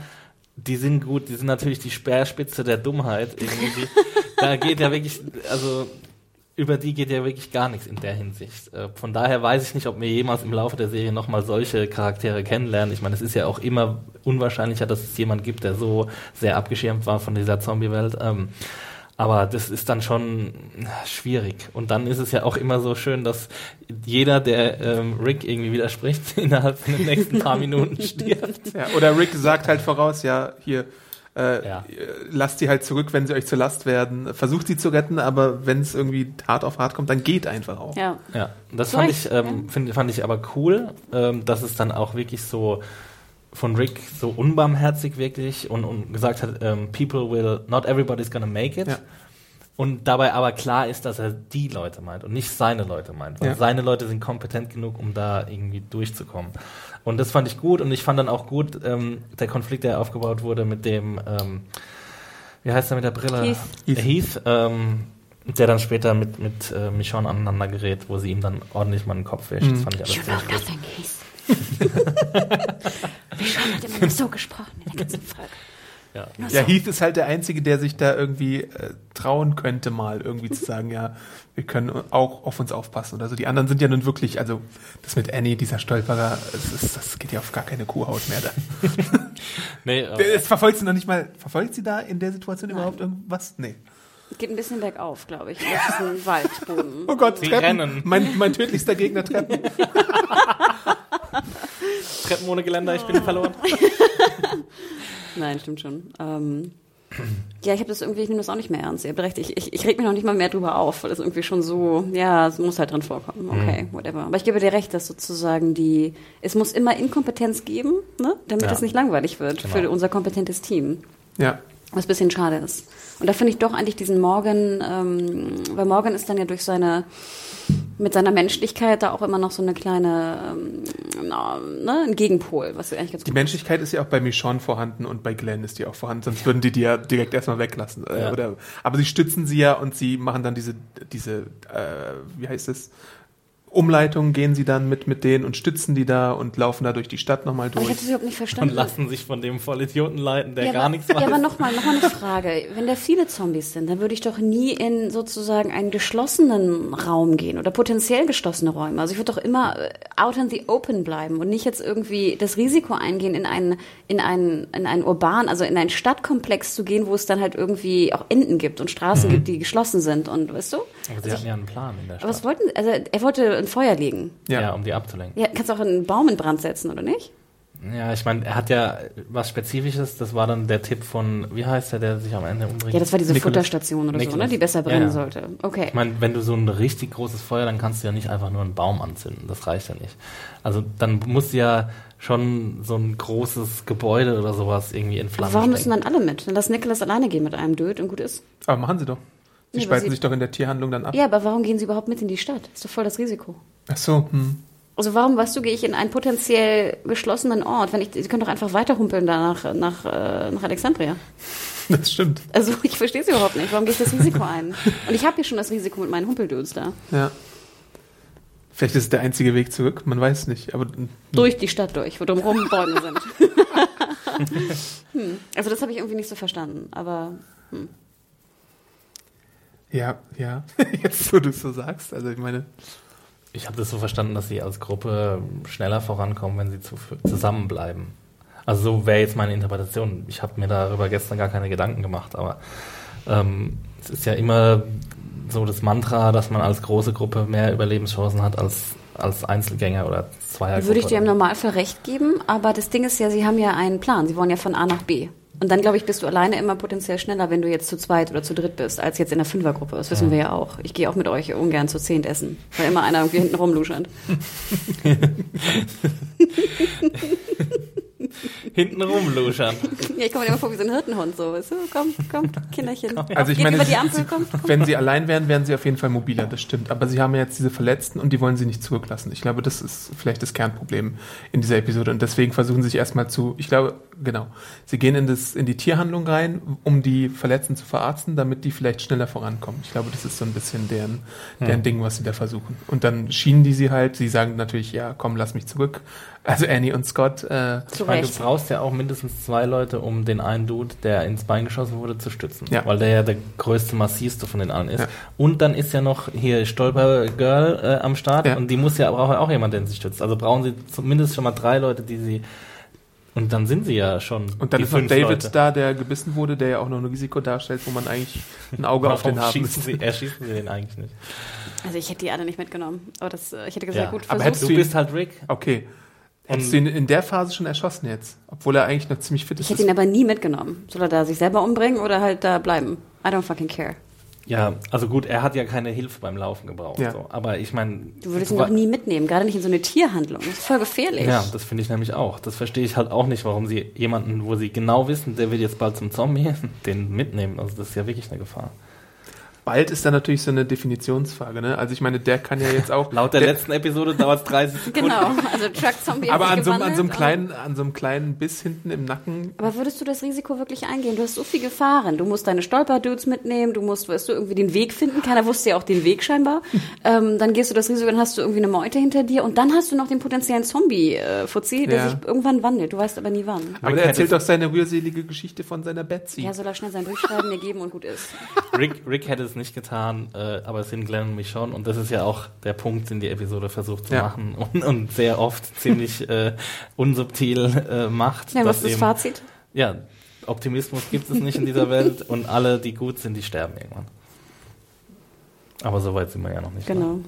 die sind gut, die sind natürlich die Speerspitze der Dummheit. Irgendwie. da geht ja wirklich, also über die geht ja wirklich gar nichts in der Hinsicht. Äh, Von daher weiß ich nicht, ob wir jemals im Laufe der Serie nochmal solche Charaktere kennenlernen. Ich meine, es ist ja auch immer unwahrscheinlicher, dass es jemand gibt, der so sehr abgeschirmt war von dieser Zombie-Welt. Ähm, aber das ist dann schon schwierig. Und dann ist es ja auch immer so schön, dass jeder, der ähm, Rick irgendwie widerspricht, innerhalb von den nächsten paar Minuten stirbt. Ja, oder Rick sagt halt voraus, ja, hier, äh, Ja. lasst sie halt zurück, wenn sie euch zur Last werden. Versucht sie zu retten, aber wenn es irgendwie hart auf hart kommt, dann geht einfach auch. Ja. Ja, das fand ich, ähm, find, fand ich aber cool, ähm, dass es dann auch wirklich so von Rick so unbarmherzig wirklich und, und gesagt hat, ähm, people will, not everybody's gonna make it. Ja. Und dabei aber klar ist, dass er die Leute meint und nicht seine Leute meint. Weil Ja. seine Leute sind kompetent genug, um da irgendwie durchzukommen. Und das fand ich gut und ich fand dann auch gut, ähm, der Konflikt, der aufgebaut wurde mit dem, ähm, wie heißt er mit der Brille? Heath. Heath. Heath, ähm, der dann später mit, mit äh, Michonne aneinander gerät, wo sie ihm dann ordentlich mal den Kopf wäscht. Das fand ich alles You know nothing, Heath. Schon hat immer so gesprochen in der ganzen Folge. Ja. So. Heath ist halt der Einzige, der sich da irgendwie äh, trauen könnte, mal irgendwie zu sagen, ja, wir können auch auf uns aufpassen oder so. Die anderen sind ja nun wirklich, also das mit Annie, dieser Stolperer, das, ist, das geht ja auf gar keine Kuhhaut mehr dann. Nee, äh, Es verfolgt sie noch nicht mal, verfolgt sie da in der Situation überhaupt irgendwas? Nee. Geht ein bisschen bergauf, glaube ich. Das ist ein Waldboden. Oh Gott, Sie Treppen. rennen. Mein, mein tödlichster Gegner Treppen. Treppen ohne Geländer, ich bin verloren. Nein, stimmt schon. Ähm, ja, ich habe das irgendwie, ich nehme das auch nicht mehr ernst. Ihr habt recht, ich, ich, ich reg mich noch nicht mal mehr drüber auf, weil das irgendwie schon so, ja, es muss halt drin vorkommen. Okay, whatever. Aber ich gebe dir recht, dass sozusagen die, es muss immer Inkompetenz geben, ne, damit Ja. es nicht langweilig wird Genau. für unser kompetentes Team. Ja. Was ein bisschen schade ist. Und da finde ich doch eigentlich diesen Morgan, ähm, weil Morgan ist dann ja durch seine, mit seiner Menschlichkeit da auch immer noch so eine kleine, ähm, na, ne, ein Gegenpol, was eigentlich ganz Die Menschlichkeit ist ja auch bei Michonne vorhanden und bei Glenn ist die auch vorhanden, sonst würden die die ja direkt erstmal weglassen. Äh, Ja. Oder, aber sie stützen sie ja und sie machen dann diese, diese äh, wie heißt es, Umleitungen gehen sie dann mit, mit denen und stützen die da und laufen da durch die Stadt nochmal Aber ich durch. habe das überhaupt nicht Und verstanden. lassen sich von dem Vollidioten leiten, der ja, gar aber, nichts Ja, weiß. aber nochmal noch mal eine Frage. Wenn da viele Zombies sind, dann würde ich doch nie in sozusagen einen geschlossenen Raum gehen oder potenziell geschlossene Räume. Also ich würde doch immer äh, out in the open bleiben und nicht jetzt irgendwie das Risiko eingehen, in einen, in einen, in einen urban, also in einen Stadtkomplex zu gehen, wo es dann halt irgendwie auch Enden gibt und Straßen gibt, die geschlossen sind und weißt du? aber sie hatten ja einen Plan in der Aber was Stadt. wollten, also er wollte ein Feuer legen. Ja. Ja. um die abzulenken. Ja, kannst auch einen Baum in Brand setzen, oder nicht? Ja, ich meine, er hat ja was Spezifisches, das war dann der Tipp von, wie heißt der, der sich am Ende umbringt? Ja, das war diese Nicholas- Futterstation oder so, Nicholas. ne? Die besser brennen Ja, ja. sollte. Okay. Ich meine, wenn du so ein richtig großes Feuer, dann kannst du ja nicht einfach nur einen Baum anzünden. Das reicht ja nicht. Also dann musst du ja schon so ein großes Gebäude oder sowas irgendwie in Aber Flammen warum müssen stecken. dann alle mit? Dann lass Nicholas alleine gehen mit einem Dude und gut ist. Aber machen sie doch. Sie Nee, sie- sich doch in der Tierhandlung dann ab. Ja, aber warum gehen sie überhaupt mit in die Stadt? Ist doch voll das Risiko. Ach so, hm. Also warum, weißt du, gehe ich in einen potenziell geschlossenen Ort? Wenn ich, sie können doch einfach weiterhumpeln da nach, nach, äh, nach Alexandria. Das stimmt. Also ich verstehe es überhaupt nicht. Warum gehe ich das Risiko ein? Und ich habe hier schon das Risiko mit meinen Humpeldudes da. Ja. Vielleicht ist es der einzige Weg zurück, man weiß nicht. Aber Durch die Stadt durch, wo drumherum Bäume sind. hm. Also das habe ich irgendwie nicht so verstanden. Aber ja, ja. Jetzt, wo du es so sagst. Also ich meine, Ich habe das so verstanden, dass sie als Gruppe schneller vorankommen, wenn sie zu, zusammenbleiben. Also so wäre jetzt meine Interpretation. Ich habe mir darüber gestern gar keine Gedanken gemacht, aber ähm, es ist ja immer so das Mantra, dass man als große Gruppe mehr Überlebenschancen hat als, als Einzelgänger oder Zweiergruppe. würde ich dir im Normalfall recht geben. Aber das Ding ist ja, sie haben ja einen Plan. Sie wollen ja von A nach B. Und dann, glaube ich, bist du alleine immer potenziell schneller, wenn du jetzt zu zweit oder zu dritt bist, als jetzt in der Fünfergruppe. Das wissen wir ja auch. Ich gehe auch mit euch ungern zu zehnt essen, weil immer einer irgendwie hinten rumluschert. Hinten rumluschern. Ja, ich komme mir immer vor wie so ein Hirtenhund, so. Weißt du? Komm, komm, Kinderchen. Also ich Geht meine, über die Ampel, sie, komm, komm. wenn sie allein wären, wären sie auf jeden Fall mobiler, das stimmt. Aber sie haben ja jetzt diese Verletzten und die wollen sie nicht zurücklassen. Ich glaube, das ist vielleicht das Kernproblem in dieser Episode. Und deswegen versuchen sie sich erstmal zu, ich glaube, genau, sie gehen in, das, in die Tierhandlung rein, um die Verletzten zu verarzten, damit die vielleicht schneller vorankommen. Ich glaube, das ist so ein bisschen deren, deren Ding, was sie da versuchen. Und dann schienen die sie halt, sie sagen natürlich, ja, komm, lass mich zurück. Also Annie und Scott, äh, Zu Weil du Recht. brauchst ja auch mindestens zwei Leute, um den einen Dude, der ins Bein geschossen wurde, zu stützen. Ja. Weil der ja der größte, massivste von den allen ist. Ja. Und dann ist ja noch hier Stolper Girl äh, am Start Ja. und die muss ja, braucht ja auch jemand, der sie stützt. Also brauchen sie zumindest schon mal drei Leute, die sie. Und dann sind sie ja schon. und dann die ist noch David Leute. da, der gebissen wurde, der ja auch noch ein Risiko darstellt, wo man eigentlich ein Auge auf den haben schießen müsste. sie, erschießen sie den eigentlich nicht? Also ich hätte die alle nicht mitgenommen. Aber das, äh, ich hätte gesagt, Ja. gut, Aber versucht. hättest Du bist halt Rick. Okay. Hättest du ihn in der Phase schon erschossen jetzt? Obwohl er eigentlich noch ziemlich fit ist. Ich hätte ihn aber nie mitgenommen. Soll er da sich selber umbringen oder halt da bleiben? I don't fucking care. Ja, also gut, er hat ja keine Hilfe beim Laufen gebraucht. Ja. So. Aber ich meine. Du würdest ihn doch nie mitnehmen, gerade nicht in so eine Tierhandlung. Das ist voll gefährlich. Ja, das finde ich nämlich auch. Das verstehe ich halt auch nicht, warum sie jemanden, wo sie genau wissen, der wird jetzt bald zum Zombie, den mitnehmen. Also das ist ja wirklich eine Gefahr. Bald ist da natürlich so eine Definitionsfrage, ne? Also ich meine, der kann ja jetzt auch. Laut der, letzten Episode dauert es 30 Sekunden. Genau, also Truck Zombie aber an so, einem- an so einem kleinen, an so einem kleinen Biss hinten im Nacken. Aber würdest du das Risiko wirklich eingehen? Du hast so viel Gefahren. Du musst deine Stolperdudes mitnehmen, du musst, weißt du, irgendwie den Weg finden. Keiner wusste ja auch den Weg scheinbar. ähm, dann gehst du das Risiko, dann hast du irgendwie eine Meute hinter dir und dann hast du noch den potenziellen Zombie-Fuzzi, der Ja. sich irgendwann wandelt. Du weißt aber nie wann. Aber Rick der erzählt doch seine rührselige Geschichte von seiner Betsy. Ja, soll er schnell sein Durchschreiben mir geben und gut ist. Rick, Rick hätte es nicht getan, äh, aber es sind Glenn und mich schon. Und das ist ja auch der Punkt, den die Episode versucht zu Ja. machen und, und sehr oft ziemlich äh, unsubtil äh, macht. Ja, was ist das eben- Fazit? Ja, Optimismus gibt es nicht in dieser Welt und alle, die gut sind, die sterben irgendwann. Aber so weit sind wir ja noch nicht. ne? Genau.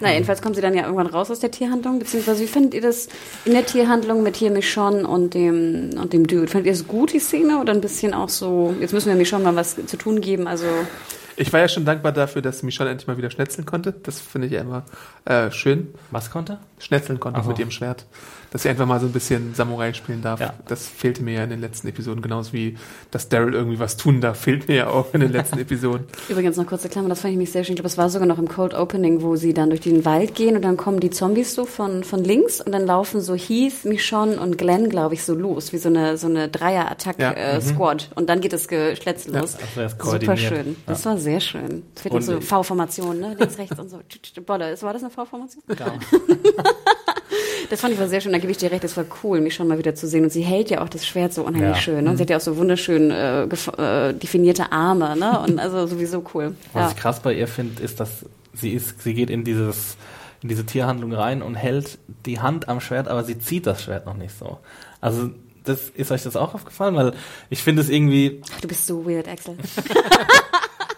Na, jedenfalls kommen sie dann ja irgendwann raus aus der Tierhandlung, beziehungsweise wie findet ihr das in der Tierhandlung mit hier Michonne und dem, und dem Dude? Findet ihr es gut, die Szene, oder ein bisschen auch so, jetzt müssen wir Michonne mal was zu tun geben, also, Ich war ja schon dankbar dafür, dass Michonne endlich mal wieder schnetzeln konnte. Das finde ich ja immer äh, schön. Was konnte? Schnetzeln konnte Ach mit ihrem Schwert. Dass sie einfach mal so ein bisschen Samurai spielen darf. Ja. Das fehlte mir ja in den letzten Episoden. Genauso wie, dass Daryl irgendwie was tun darf, fehlt mir ja auch in den letzten Episoden. übrigens noch kurze Klammer, das fand ich mich sehr schön, ich glaube, es war sogar noch im Cold Opening, wo sie dann durch den Wald gehen und dann kommen die Zombies so von, von links und dann laufen so Heath, Michonne und Glenn, glaube ich, so los, wie so eine, so eine Ja. Dreier-Attack-Squad äh, und dann geht das Geschletzel Ja, los. also er ist Super schön. Das war sehr schön. Es Und so ich- V-Formation, ne? Links, rechts und so. Bolle. War das eine V-Formation? Ja. Das fand ich war sehr schön, da gebe ich dir recht, das war cool, mich schon mal wieder zu sehen. Und sie hält ja auch das Schwert so unheimlich Ja. schön. Ne? Und sie hat ja auch so wunderschön äh, äh, definierte Arme, ne? Und also sowieso cool. Was Ja. ich krass bei ihr finde, ist, dass sie ist, sie geht in dieses in diese Tierhandlung rein und hält die Hand am Schwert, aber sie zieht das Schwert noch nicht so. Also das ist euch das auch aufgefallen, weil ich finde es irgendwie Ach, du bist so weird, Axel.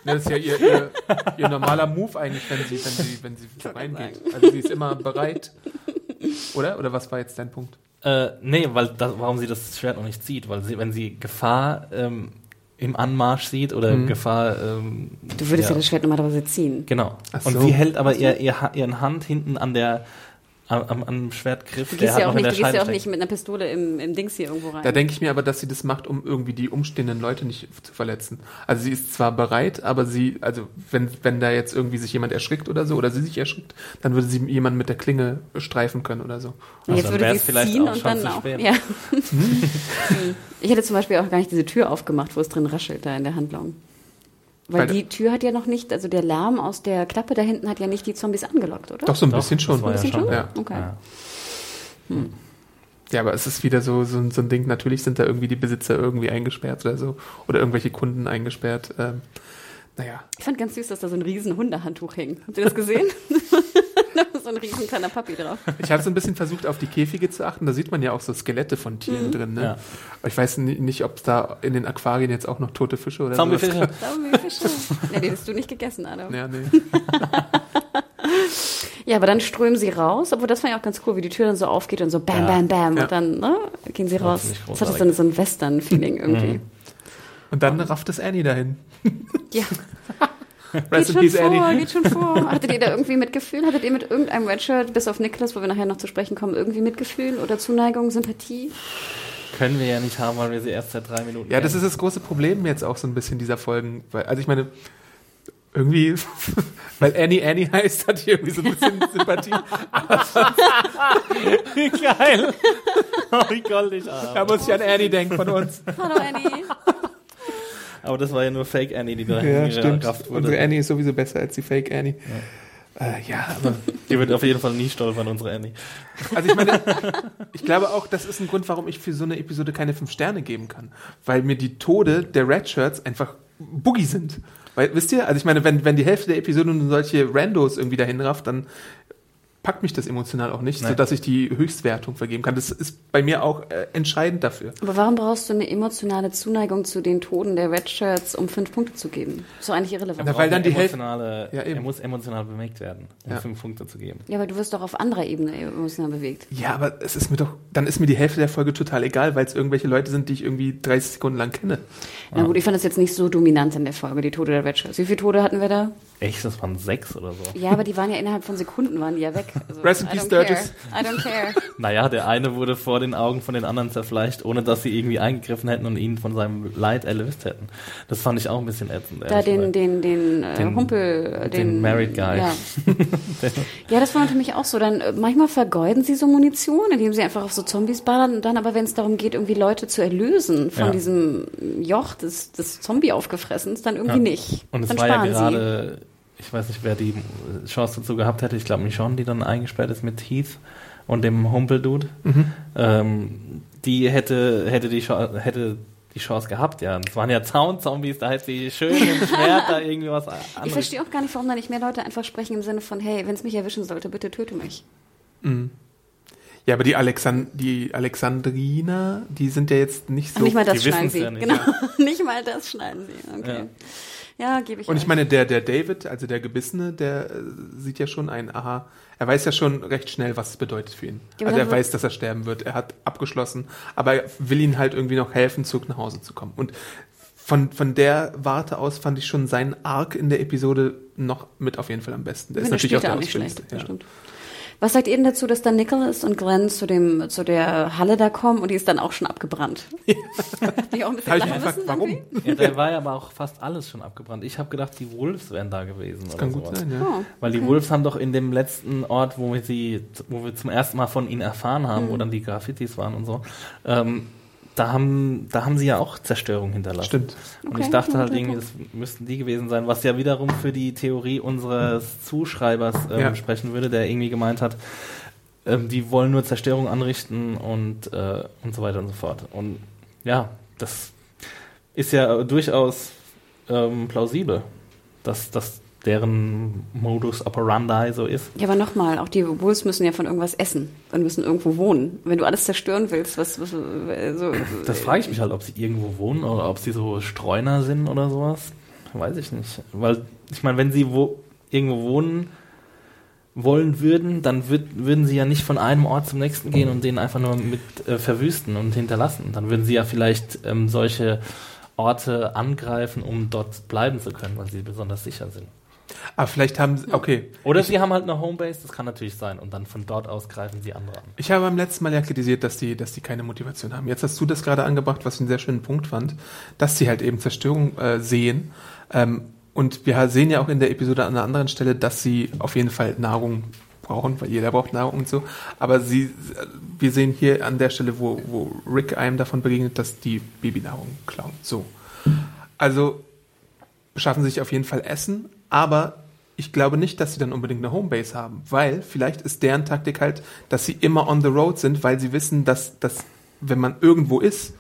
Das ist ja ihr, ihr, ihr normaler Move eigentlich, wenn sie, wenn sie, wenn sie reingeht. Also sie ist immer bereit. Oder? Oder was war jetzt dein Punkt? Äh, nee, weil das, warum sie das Schwert noch nicht zieht, weil sie, wenn sie Gefahr ähm, im Anmarsch sieht oder Mhm. Gefahr. Ähm, Du würdest ja. das Schwert normalerweise ziehen. Genau. Ach Und so. sie hält aber ihr, ihr, Ha- ihren Hand hinten an der am, am, am Schwertgriff, Du der gehst hat ja auch noch in nicht, der du gehst ja auch nicht mit einer Pistole im, im Dings hier irgendwo rein. Da denke ich mir aber, dass sie das macht, um irgendwie die umstehenden Leute nicht zu verletzen. Also sie ist zwar bereit, aber sie, also wenn, wenn da jetzt irgendwie sich jemand erschrickt oder so, oder sie sich erschrickt, dann würde sie jemanden mit der Klinge streifen können oder so. Und Also jetzt würde sie vielleicht ziehen auch und schon dann zu auch. Ja. ich hätte zum Beispiel auch gar nicht diese Tür aufgemacht, wo es drin raschelt da in der Handlung. Weil, Weil- die Tür hat ja noch nicht, also der Lärm aus der Klappe da hinten hat ja nicht die Zombies angelockt, oder? Doch, so ein Doch, bisschen das schon. war Ein bisschen ja schon. schon? Ja. Okay. Ja. Ja, aber es ist wieder so, so, ein- so ein Ding, natürlich sind da irgendwie die Besitzer irgendwie eingesperrt oder so. Oder irgendwelche Kunden eingesperrt. Ähm, naja. Ich fand ganz süß, dass da so ein riesen Hundehandtuch hing. Habt ihr das gesehen? so ein riesen kleiner Papi drauf. Ich habe so ein bisschen versucht, auf die Käfige zu achten. Da sieht man ja auch so Skelette von Tieren drin. Ne? Ja. Ich weiß ni- nicht, ob es da in den Aquarien jetzt auch noch tote Fische oder sowas Zombiefische. Zombie-Fische. Ja, die hast du nicht gegessen, Adam. Ja, nee. Ja, aber dann strömen sie raus, obwohl das fand ich auch ganz cool, wie die Tür dann so aufgeht und so bam, bam, bam. Ja. Und dann ne, gehen sie raus. Das hat so, ein- so ein Western-Feeling irgendwie. Und dann rafft es Annie dahin. Ja, Rest geht schon peace, vor, Annie. geht schon vor. Hattet ihr da irgendwie Mitgefühl? Hattet ihr mit irgendeinem Redshirt, bis auf Nicholas, wo wir nachher noch zu sprechen kommen, irgendwie Mitgefühl oder Zuneigung, Sympathie? Können wir ja nicht haben, weil wir sie erst seit drei Minuten Ja, das kennen. ist das große Problem jetzt auch so ein bisschen dieser Folgen. Weil, also ich meine, irgendwie, weil Annie Annie heißt, hat hier irgendwie so ein bisschen Sympathie. Wie geil. oh, wie goldig. Da Ah. muss ich an Annie denken von uns. Hallo Annie. Aber das war ja nur Fake Annie, die da Ja, stimmt. hingerafft wurde. Unsere Annie ist sowieso besser als die Fake Annie. Ja, äh, ja aber Die wird auf jeden Fall nie stolpern, unsere Annie. Also ich meine, ich glaube auch, das ist ein Grund, warum ich für so eine Episode keine fünf Sterne geben kann. Weil mir die Tode der Red Shirts einfach Boogie sind. Weil, wisst ihr, also ich meine, wenn, wenn die Hälfte der Episode nur solche Randos irgendwie dahin rafft, dann packt mich das emotional auch nicht, Nee. sodass ich die Höchstwertung vergeben kann. Das ist bei mir auch äh, entscheidend dafür. Aber warum brauchst du eine emotionale Zuneigung zu den Toten der Redshirts, um fünf Punkte zu geben? Ist doch eigentlich irrelevant. Na, weil dann die Hälfte- emotionale, Ja, eben. er muss emotional bewegt werden, um Ja. fünf Punkte zu geben. Ja, aber du wirst doch auf anderer Ebene emotional bewegt. Ja, aber es ist mir doch, dann ist mir die Hälfte der Folge total egal, weil es irgendwelche Leute sind, die ich irgendwie 30 Sekunden lang kenne. Na gut, ich fand das jetzt nicht so dominant in der Folge, die Tode der Redshirts. Wie viele Tode hatten wir da? Echt, das waren sechs oder so. Ja, aber die waren ja innerhalb von Sekunden waren die ja weg. Also, Rest in I peace, don't care. Sturgis. I don't care. Naja, der eine wurde vor den Augen von den anderen zerfleischt, ohne dass sie irgendwie eingegriffen hätten und ihn von seinem Leid erlöst hätten. Das fand ich auch ein bisschen ätzend. Da den, den, den, äh, Den- Humpel, äh, den Married Guy. Ja. ja, das war für mich auch so. Dann äh, manchmal vergeuden sie so Munition, indem sie einfach auf so Zombies ballern und dann aber, wenn es darum geht, irgendwie Leute zu erlösen von Ja. diesem Joch des, des Zombie-Aufgefressens, dann irgendwie Ja. nicht. Und es dann war ja sparen sie. Ich weiß nicht, wer die Chance dazu gehabt hätte. Ich glaube Michonne, die dann eingesperrt ist mit Heath und dem Humpel-Dude. Mhm. Ähm, die hätte, hätte, die Chance, hätte die Chance gehabt, ja. Das waren ja Zaun-Zombies, da hätte sie schön dem Schwert da irgendwie was Ich anderes. verstehe auch gar nicht, warum da nicht mehr Leute einfach sprechen im Sinne von, hey, wenn es mich erwischen sollte, bitte töte mich. Ja, aber die, Alexan die Alexandriner, die sind ja jetzt nicht Ach, so. nicht mal das die schneiden sie. ja nicht, genau. nicht mal das schneiden sie. Okay. Ja, gebe ich Und ich euch. meine, der, der David, also der Gebissene, der äh, sieht ja schon ein, aha, er weiß ja schon recht schnell, was es bedeutet für ihn. Ja, aber also er weiß, dass er sterben wird. Er hat abgeschlossen, aber er will ihn halt irgendwie noch helfen, zurück nach Hause zu kommen. Und von, von der Warte aus fand ich schon seinen Arc in der Episode noch mit auf jeden Fall am besten. Der ist natürlich auch der auch nicht schlecht, Ja. stimmt. Was sagt ihr denn dazu, dass dann Nicholas und Glenn zu dem zu der Halle da kommen und die ist dann auch schon abgebrannt? die auch ein bisschen ich gefragt, warum? Ja, da war ja aber auch fast alles schon abgebrannt. Ich habe gedacht, die Wolves wären da gewesen. Das oder kann gut sowas. sein, ja. Oh. Weil die Wolves haben doch in dem letzten Ort, wo wir sie, wo wir zum ersten Mal von ihnen erfahren haben, Mhm. wo dann die Graffitis waren und so, ähm, da haben, da haben sie ja auch Zerstörung hinterlassen. Stimmt. Und Okay, ich dachte halt irgendwie, das müssten die gewesen sein, was ja wiederum für die Theorie unseres Zuschreibers ähm, Ja. sprechen würde, der irgendwie gemeint hat, ähm, die wollen nur Zerstörung anrichten und, äh, und so weiter und so fort. Und ja, das ist ja durchaus ähm, plausibel, dass das deren Modus operandi so ist. Ja, aber nochmal, auch die Wolves müssen ja von irgendwas essen und müssen irgendwo wohnen. Wenn du alles zerstören willst, was, was so, Das frage ich mich halt, ob sie irgendwo wohnen oder ob sie so Streuner sind oder sowas. weiß ich nicht. Weil, ich meine, wenn sie wo, irgendwo wohnen wollen würden, dann würd, würden sie ja nicht von einem Ort zum nächsten gehen und den einfach nur mit äh, verwüsten und hinterlassen. Dann würden sie ja vielleicht ähm, solche Orte angreifen, um dort bleiben zu können, weil sie besonders sicher sind. Aber vielleicht haben sie, okay. Oder sie haben halt eine Homebase, das kann natürlich sein, und dann von dort aus greifen sie andere an. Ich habe beim letzten Mal ja kritisiert, dass die, dass die keine Motivation haben. Jetzt hast du das gerade angebracht, was ich einen sehr schönen Punkt fand, dass sie halt eben Zerstörung äh, sehen. Ähm, und wir sehen ja auch in der Episode an einer anderen Stelle, dass sie auf jeden Fall Nahrung brauchen, weil jeder braucht Nahrung und so. Aber sie, wir sehen hier an der Stelle, wo, wo Rick einem davon begegnet, dass die Babynahrung klauen. So. Also beschaffen sich auf jeden Fall Essen, aber ich glaube nicht, dass sie dann unbedingt eine Homebase haben, weil vielleicht ist deren Taktik halt, dass sie immer on the road sind, weil sie wissen, dass, dass wenn man irgendwo ist,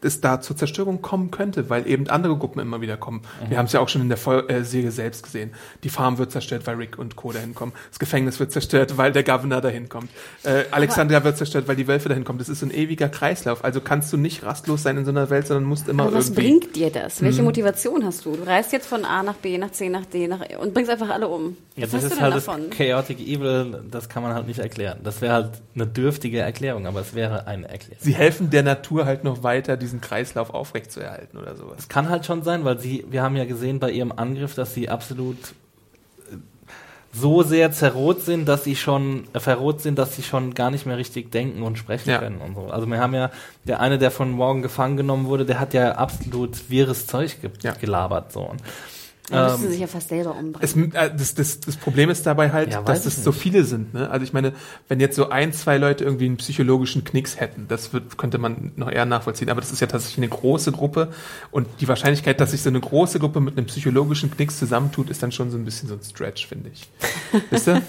es da zur Zerstörung kommen könnte, weil eben andere Gruppen immer wieder kommen. Mhm. Wir haben es ja auch schon in der Vol äh, Serie selbst gesehen. Die Farm wird zerstört, weil Rick und Co. dahin kommen. Das Gefängnis wird zerstört, weil der Governor dahin kommt. Äh, Alexandria wird zerstört, weil die Wölfe dahin kommen. Das ist so ein ewiger Kreislauf. Also kannst du nicht rastlos sein in so einer Welt, sondern musst immer Aber was irgendwie... bringt dir das? Welche mhm. Motivation hast du? Du reist jetzt von A nach B, nach C, nach D nach und bringst einfach alle um. Was ja, das ist halt davon? das Chaotic Evil, das kann man halt nicht erklären. Das wäre halt eine dürftige Erklärung, aber es wäre eine Erklärung. Sie helfen der Natur halt noch weiter, diesen Kreislauf auf aufrechtzuerhalten oder sowas. Es kann halt schon sein, weil sie, wir haben ja gesehen bei ihrem Angriff, dass sie absolut äh, so sehr zerrot sind, dass sie schon äh, verrot sind, dass sie schon gar nicht mehr richtig denken und sprechen ja. können und so. Also wir haben ja der eine, der von morgen gefangen genommen wurde, der hat ja absolut wirres Zeug ge ja. gelabert so. Und dann müssen ähm, sich ja fast selber umbringen. Es, äh, das, das, das Problem ist dabei halt, ja, dass es so viele sind. Ne? Also ich meine, wenn jetzt so ein, zwei Leute irgendwie einen psychologischen Knicks hätten, das wird, könnte man noch eher nachvollziehen. Aber das ist ja tatsächlich eine große Gruppe und die Wahrscheinlichkeit, dass sich so eine große Gruppe mit einem psychologischen Knicks zusammentut, ist dann schon so ein bisschen so ein Stretch, finde ich. Wisst ihr?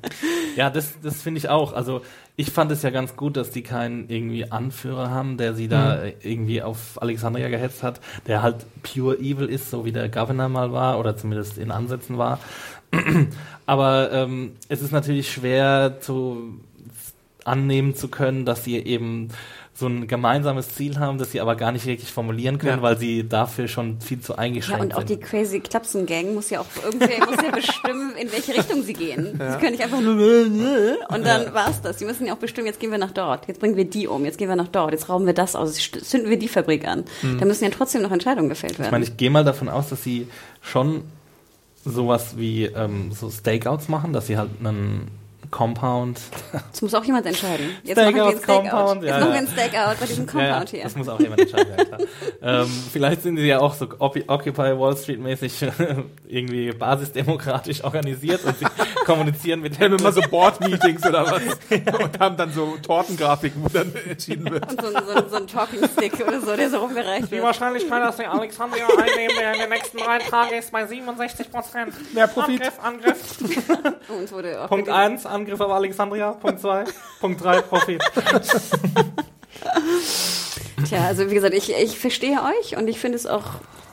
ja, das, das finde ich auch. Also ich fand es ja ganz gut, dass die keinen irgendwie Anführer haben, der sie da mhm. irgendwie auf Alexandria gehetzt hat, der halt pure evil ist, so wie der Governor mal war oder zumindest in Ansätzen war. Aber ähm, es ist natürlich schwer zu annehmen zu können, dass sie eben so ein gemeinsames Ziel haben, das sie aber gar nicht wirklich formulieren können, ja. weil sie dafür schon viel zu eingeschränkt sind. Ja, und auch sind. die Crazy Klapsen Gang muss ja auch irgendwie muss ja bestimmen, in welche Richtung sie gehen. Ja. Sie können nicht einfach nur und dann ja. war's das. Sie müssen ja auch bestimmen, jetzt gehen wir nach dort, jetzt bringen wir die um, jetzt gehen wir nach dort, jetzt rauben wir das aus, jetzt zünden wir die Fabrik an. Mhm. Da müssen ja trotzdem noch Entscheidungen gefällt werden. Ich meine, ich gehe mal davon aus, dass sie schon sowas wie ähm, so Stakeouts machen, dass sie halt einen Compound. Das muss auch jemand entscheiden. Jetzt Steak machen wir ein Steakout. Compound, Jetzt ja, machen wir ein Stakeout bei diesem Compound hier. Das muss auch jemand entscheiden, ja, klar. ähm, vielleicht sind sie ja auch so Occupy Wall Street mäßig irgendwie basisdemokratisch organisiert und sie kommunizieren mit haben immer so Board-Meetings oder was und haben dann so Tortengrafiken, wo dann entschieden wird. Und so, so, so ein Talking Stick oder so, der so rumgereicht wird. Die Wahrscheinlichkeit, dass wir Alexandria einnehmen in den nächsten drei Tagen ist bei 67 Prozent. Mehr Profit. Angriff, Angriff. Punkt 1, Angriff auf Alexandria. Punkt 2. Punkt 3, Profit. Tja, also wie gesagt, ich, ich verstehe euch und ich finde es auch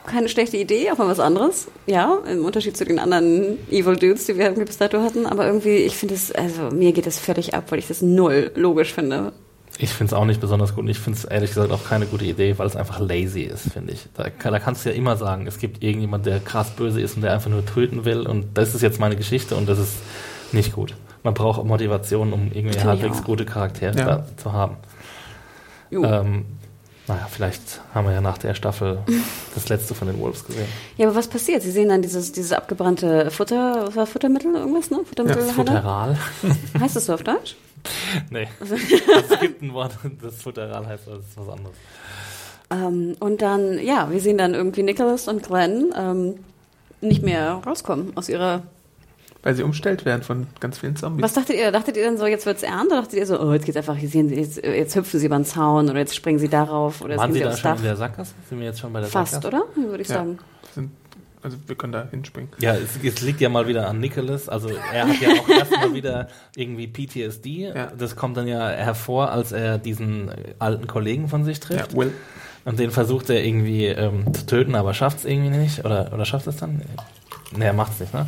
keine schlechte Idee, auch mal was anderes. Ja, im Unterschied zu den anderen Evil Dudes, die wir bis dato hatten. Aber irgendwie, ich finde es, also mir geht das völlig ab, weil ich das null logisch finde. Ich finde es auch nicht besonders gut und ich finde es ehrlich gesagt auch keine gute Idee, weil es einfach lazy ist, finde ich. Da, da, kannst du ja immer sagen, es gibt irgendjemand, der krass böse ist und der einfach nur töten will und das ist jetzt meine Geschichte und das ist nicht gut man braucht Motivation, um irgendwie halbwegs gute Charaktere ja. zu haben. Ähm, naja, vielleicht haben wir ja nach der Staffel das letzte von den Wolves gesehen. Ja, aber was passiert? Sie sehen dann dieses, dieses abgebrannte Futter, was war Futtermittel, irgendwas, ne? Futtermittel ja, Futteral. heißt das so auf Deutsch? nee. es gibt ein Wort, das Futteral heißt, das ist was anderes. Ähm, und dann, ja, wir sehen dann irgendwie Nicholas und Glenn ähm, nicht mehr rauskommen aus ihrer weil sie umstellt werden von ganz vielen Zombies. Was dachtet ihr? Dachtet ihr dann so, jetzt wird's ernst? Oder dachtet ihr so, oh, jetzt geht's einfach, hier sehen sie, jetzt, jetzt hüpfen sie über den Zaun oder jetzt springen sie darauf oder Waren sie, sie da schon Dach? in der Sackgasse? Sind wir jetzt schon bei der Fast, Sackgasse? oder? Würde ich ja. sagen. Sind, also wir können da hinspringen. Ja, es, es, liegt ja mal wieder an Nicholas. Also er hat ja auch erstmal wieder irgendwie PTSD. Ja. Das kommt dann ja hervor, als er diesen alten Kollegen von sich trifft. Ja, Will. Und den versucht er irgendwie ähm, zu töten, aber schafft es irgendwie nicht. Oder, oder schafft es dann? Nee, er macht es nicht, ne?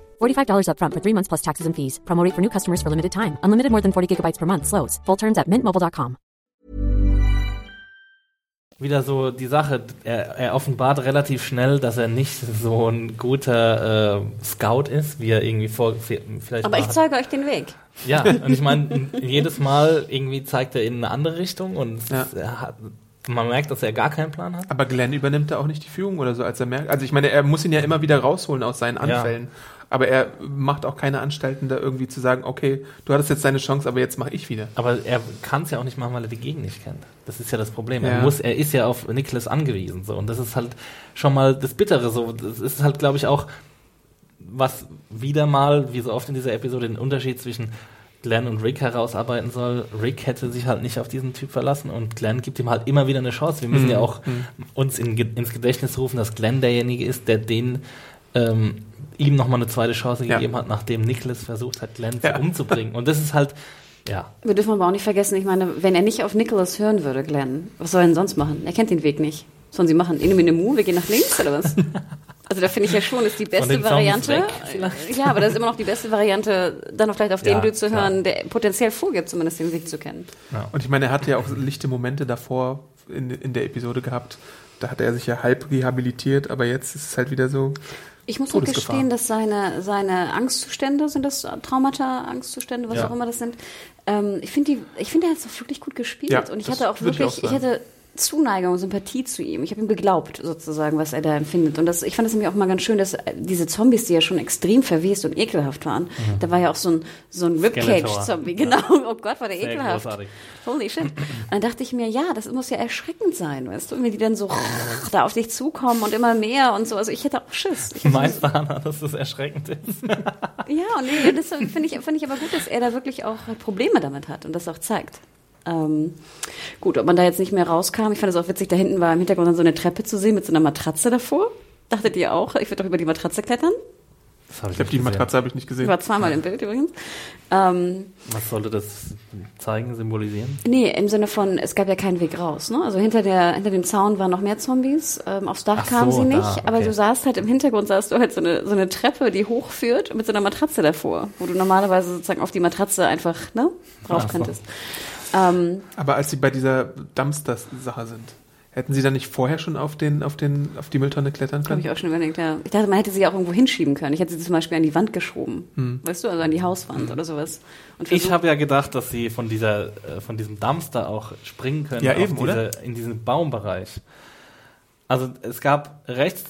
$45 upfront for three months plus taxes and fees. Promo rate for new customers for limited time. Unlimited more than 40 gigabytes per month. Slows. Full terms at mintmobile.com. wieder so die Sache, er, er offenbart relativ schnell, dass er nicht so ein guter äh, Scout ist, wie er irgendwie vor vielleicht Aber ich hat. zeige euch den Weg. Ja, und ich meine, jedes Mal irgendwie zeigt er in eine andere Richtung und Ja. er hat, man merkt, dass er gar keinen Plan hat. Aber Glenn übernimmt da auch nicht die Führung oder so, als er merkt. Also ich meine, er muss ihn ja immer wieder rausholen aus seinen Ja. Aber er macht auch keine Anstalten, da irgendwie zu sagen, okay, du hattest jetzt deine Chance, aber jetzt mache ich wieder. Aber er kann es ja auch nicht machen, weil er die Gegend nicht kennt. Das ist ja das Problem. Ja. Er muss, er ist ja auf Nicholas angewiesen, so. Und das ist halt schon mal das Bittere, so. Das ist halt, glaube ich, auch, was wieder mal, wie so oft in dieser Episode, den Unterschied zwischen Glenn und Rick herausarbeiten soll. Rick hätte sich halt nicht auf diesen Typ verlassen und Glenn gibt ihm halt immer wieder eine Chance. Wir müssen ja auch uns in, ins Gedächtnis rufen, dass Glenn derjenige ist, der den ähm, ihm nochmal eine zweite Chance Ja. gegeben hat, nachdem Nicholas versucht hat, Glenn Ja. umzubringen. Und das ist halt, ja, Wir dürfen aber auch nicht vergessen, ich meine, wenn er nicht auf Nicholas hören würde, Glenn, was soll er denn sonst machen? Er kennt den Weg nicht. Was sollen sie machen? Inne Mu, wir gehen nach links oder was? Also da finde ich ja schon, ist die beste den Variante. weg? Ja, aber das ist immer noch die beste Variante, dann noch vielleicht auf den Ja, Dude zu hören, der potenziell vorgibt, zumindest den Weg zu kennen. Und ich meine, er hatte ja auch lichte Momente davor in, in der Episode gehabt. Da hat er sich ja halb rehabilitiert, aber jetzt ist es halt wieder so. Ich muss auch gestehen, dass seine, seine Angstzustände, sind das Traumata, Angstzustände, was Ja. auch immer das sind, ähm, ich finde, die- ich finde, er hat es doch wirklich gut gespielt. Ja, und ich hatte auch ich wirklich, auch ich, sagen. Zuneigung, Sympathie zu ihm. Ich habe ihm geglaubt, sozusagen, was er da empfindet. Und das, ich fand es nämlich auch mal ganz schön, dass äh, diese Zombies, die ja schon extrem verwest und ekelhaft waren, da war ja auch so ein, so ein Ribcage-Zombie, genau. Oh Gott, war der Sehr ekelhaft. großartig. Holy shit. Und dann dachte ich mir, ja, das muss ja erschreckend sein, weißt du, wenn die dann so da auf dich zukommen und immer mehr und so. Also ich hätte auch Schiss. Ich Meinst du, Hannah, dass das erschreckend ist? ja, und nee, das finde ich, finde ich aber gut, dass er da wirklich auch Probleme damit hat und das auch zeigt. Ähm, gut, ob man da jetzt nicht mehr rauskam, ich fand es auch witzig, da hinten war im Hintergrund dann so eine Treppe zu sehen mit so einer Matratze davor. Dachtet ihr auch, ich würde doch über die Matratze klettern? Das hab Ich glaube, die. Matratze habe ich nicht Ich gesehen. war zweimal im Bild übrigens. Ähm, Was sollte das zeigen, symbolisieren? nee, im Sinne von, es gab ja keinen Weg raus. Ne? Also hinter, der, hinter dem Zaun waren noch mehr Zombies. Ähm, aufs Dach Ach kamen so, sie nicht. da, Aber okay. du saßt halt im Hintergrund, sahst du halt so eine, so eine Treppe, die hochführt mit so einer Matratze davor, wo du normalerweise sozusagen auf die Matratze einfach ne, drauf Ach so. Ähm, Aber als sie bei dieser Dumpster-Sache sind, hätten sie dann nicht vorher schon auf, den, auf, den, auf die Mülltonne klettern Habe können? ich auch schon überlegt, ja. Ich dachte, man hätte sie auch irgendwo hinschieben können. Ich hätte sie zum Beispiel an die Wand geschoben. Weißt du, also an die Hauswand oder sowas. Und Ich habe ja gedacht, dass sie von dieser, äh, von diesem Dumpster auch springen können. Ja, auf eben, diese, oder? In diesen Baumbereich. Also es gab rechts,